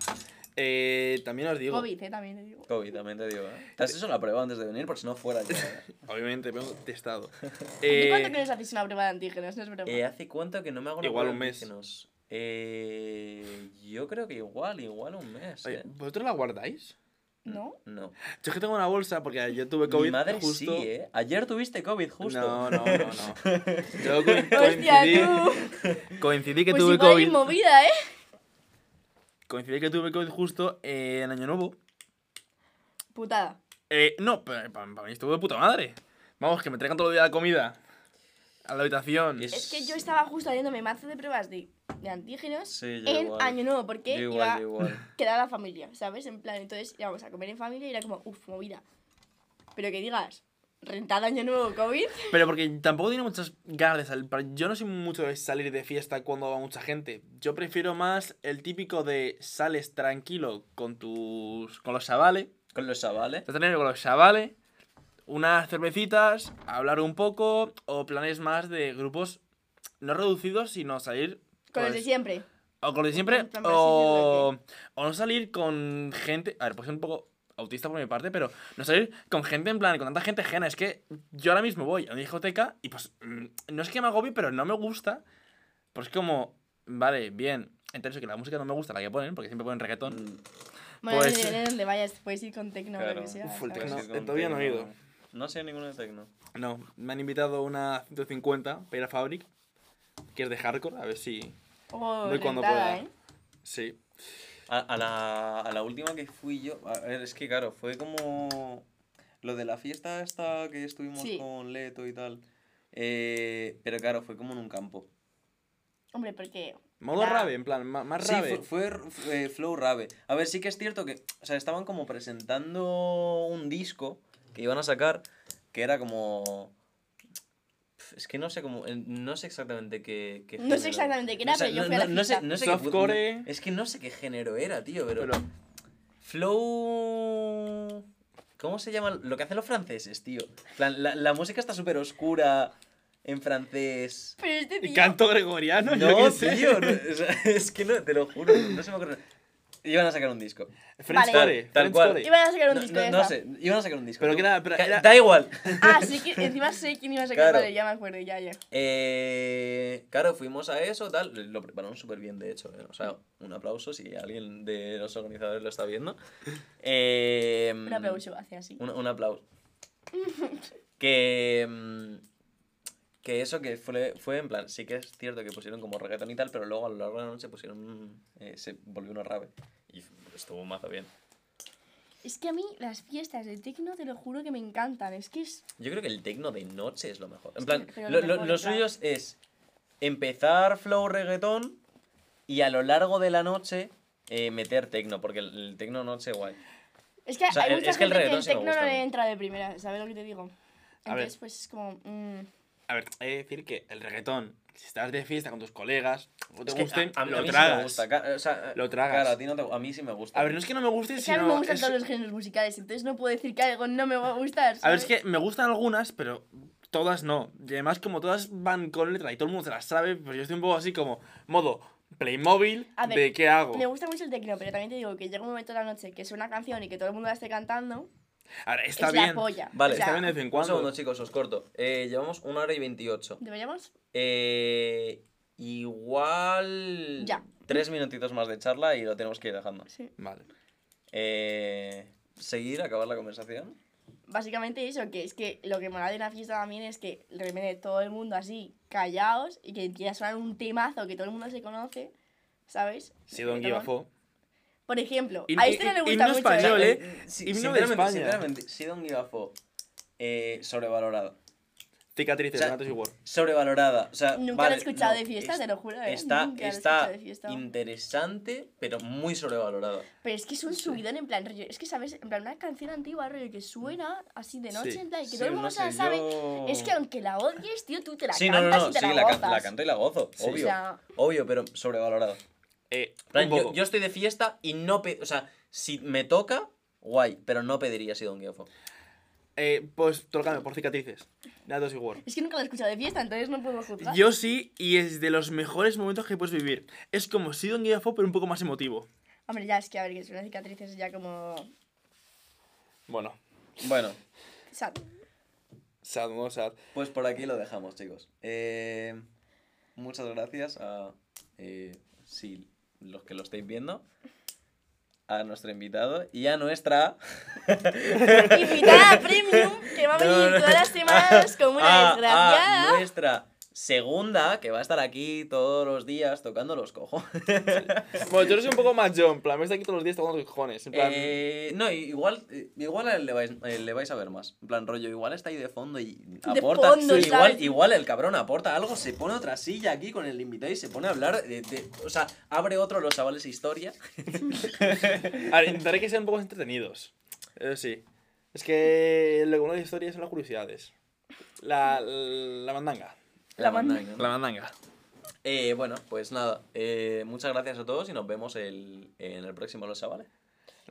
Eh, también os digo, COVID, eh, también te digo. COVID, también te digo, ¿eh? ¿Te has hecho la prueba antes de venir? Por si no fuera ya. ¿eh? obviamente, vengo testado. ¿Y cuánto Eh, que nos hacéis una prueba de antígenos? No es broma. Eh, ¿Hace cuánto que no me hago una Igual prueba un de mes. antígenos? Eh, yo creo que igual, igual un mes. oye, ¿eh? ¿vosotros la guardáis? ¿No? No. Yo es que tengo una bolsa porque yo tuve COVID Mi madre justo. sí, ¿eh? Ayer tuviste COVID justo. No, no, no, no. Yo co- Hostia, coincidí, tú. coincidí que Pues tuve igual hay COVID. movida, ¿eh? Coincidí que tuve COVID justo eh, en Año Nuevo. Putada. Eh, no, pero para, mí estuvo de puta madre. Vamos, que me traigan todo el día la comida a la habitación. Es- Es que yo estaba justo haciéndome mazo de pruebas de, de antígenos Sí, en igual. Año Nuevo, porque Yo iba igual, a quedar la familia, ¿sabes? En plan, entonces íbamos a comer en familia y era como, uff, movida. Pero que digas, rentado Año Nuevo COVID, Pero porque tampoco tiene muchas ganas de salir. Yo no soy mucho de salir de fiesta cuando va mucha gente. Yo prefiero más el típico de sales tranquilo con tus. con los chavales. Con los chavales. Con los chavales. Unas cervecitas, hablar un poco. O planes más de grupos no reducidos, sino salir. con los de pues, siempre. O con los de siempre. O, o no salir con gente. A ver, pues un poco autista por mi parte, pero no salir con gente en plan, con tanta gente ajena. Es que yo ahora mismo voy a una discoteca y pues mm, no es que me agobie, pero no me gusta. Pues es como, vale, bien. Entonces que la música no me gusta, la que ponen, porque siempre ponen reggaetón. Mm, Bueno, Pues- depende de dónde vayas, puedes ir con tecno o Claro. lo que sea. Uf, el tecno. con todavía no he tecno. ido. No sé ninguno de techno. No, me han invitado a una 150 para ir a Fabric, que es de hardcore, a ver si... Oh, Voy cuando rentada, pueda. ¿eh? Sí. A, a la, a la última que fui yo, a ver, es que claro, fue como lo de la fiesta esta que estuvimos Sí. con Leto y tal. Eh, pero claro, fue como en un campo. Hombre, porque. Modo Ya. rave, en plan, ma- más Sí, rave. fue, fue, fue Flow Rave. A ver, sí que es cierto que, o sea, estaban como presentando un disco que iban a sacar, que era como... Es que no sé cómo, eh, no sé exactamente qué, qué No sé exactamente qué era, O sea, pero yo no- fui a la no- no sé, no sé Softcore. no- es que no sé qué género era, tío, pero... Pero Flow... ¿Cómo se llama? Lo que hacen los franceses, tío. La, la música está súper oscura en francés. Pero este ¿Y canto gregoriano? yo No, sé. tío, no, o sea, es que no, te lo juro, no se me ocurre. Iban a sacar un disco. French Vale. Core, Tal French cual. Iban a sacar un No, disco no- de no esa. sé, iban a sacar un disco. Pero que era- pero Ca- era- Da igual. Ah, sí, que encima sé quién iba a sacar. Claro. Vale, ya me acuerdo, ya, ya. Eh, claro, fuimos a eso, tal. Lo prepararon súper bien, de hecho. eh, O sea, un aplauso si alguien de los organizadores lo está viendo. Eh, Un aplauso hacia así. Un, un aplauso. que. mm, Que eso que fue, fue en plan, sí que es cierto que pusieron como reggaetón y tal, pero luego a lo largo de la noche pusieron. eh, se volvió una rave. Y estuvo mazo bien. Es que a mí las fiestas de tecno te lo juro que me encantan. Es que es. Yo creo que el tecno de noche es lo mejor. En Es plan, lo, lo suyo es empezar flow reggaetón y a lo largo de la noche eh, meter tecno, porque el, el tecno noche guay. Es que O sea, hay es mucha que el gente que el tecno no le entra de primera, ¿sabes lo que te digo? A ver. Entonces, pues es como. mm, A ver, he de decir que el reggaetón, si estás de fiesta con tus colegas, no te Es que gusten, a, a lo mí sí tragas. me gusta. ca- o sea, Lo tragas. Claro, a ti no te, a mí sí me gusta. A ver, no es que no me guste, Es que a mí sino... me gustan es- todos los géneros musicales, entonces no puedo decir que algo no me va a gustar. A ver, es ¿sabes? que me gustan algunas, pero todas no. Y además, como todas van con letra y todo el mundo se las sabe, pues yo estoy un poco así como, modo Playmobil, A ver, de qué hago. Me gusta mucho el tecno, pero también te digo que llega un momento de la noche que suena una canción y que todo el mundo la esté cantando. A ver, está es bien. la polla. Vale, o sea, Está bien de vez en Un cuando. segundo, chicos, os corto. Eh, llevamos una hora y veintiocho. ¿Deberíamos? Eh, igual. Ya. Tres minutitos más de charla y lo tenemos que ir dejando. Sí. Vale. Eh, seguir, acabar la conversación. Básicamente eso, que es que lo que mola de una fiesta también es que de repente todo el mundo así, callados, y que empieza a sonar un temazo que todo el mundo se conoce, ¿sabes? Si Don Que Por ejemplo, a este no le gusta himno mucho. español, ¿eh? ¿eh? Sí, Himno de sinceramente, España. sinceramente, si Don Give a fuck, eh, sobrevalorado. Cicatrices, O sea, Donatos y War. sobrevalorada. O sea, Nunca vale, lo he escuchado no, de fiesta, es- te lo juro, ¿eh? Está, Nunca lo he está de fiesta. interesante, pero muy sobrevalorada. Pero es que es un subidón en plan, rollo, es que sabes, en plan una canción antigua, rollo, que suena así de noche, Sí. en plan, que Sí, todo el mundo no se la sabe. yo- Es que aunque la odies, tío, tú te la Sí, no, cantas no, no, y te sí, la, la, can- gozas. la canto y la gozo, Sí. obvio. O sea, Obvio, pero sobrevalorada. Eh, plan, un yo, estoy de fiesta y no O sea, si me toca, guay, pero no pediría si Don Give a fuck. Eh, pues te lo cambio por cicatrices. Y War. es que nunca la he escuchado de fiesta, entonces no puedo juzgar. Yo sí, y es de los mejores momentos que puedes vivir. Es como si Don Give a fuck, pero un poco más emotivo. Hombre, ya es que a ver, que es una cicatriz es ya como. Bueno, Bueno, sad. sad, no sad. pues por aquí lo dejamos, chicos. Eh, muchas gracias a. eh, sí, los que lo estáis viendo. A nuestro invitado y a nuestra. Invitada premium que va a venir No, no. todas las semanas como una a- desgraciada. a nuestra segunda, que va a estar aquí todos los días tocando los cojones. Bueno, yo soy un poco más John, en plan, me está aquí todos los días tocando los cojones. En plan, Eh, no, igual, eh, igual le vais, le vais a ver más. En plan, rollo, igual está ahí de fondo y aporta. fondo, igual, igual el cabrón aporta algo, se pone otra silla aquí con el invitado y se pone a hablar de. de- o sea, abre otro los chavales historia. A ver, intentaré que sean un poco más entretenidos. Eso sí. Es que lo que una de las historias son las curiosidades. La, la mandanga. La mandanga. La mandanga. Eh, bueno, pues nada. eh, muchas gracias a todos y nos vemos el, en el próximo Los Chavales.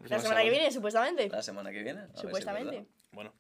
La semana que viene, supuestamente. La semana que viene. si Supuestamente. Bueno.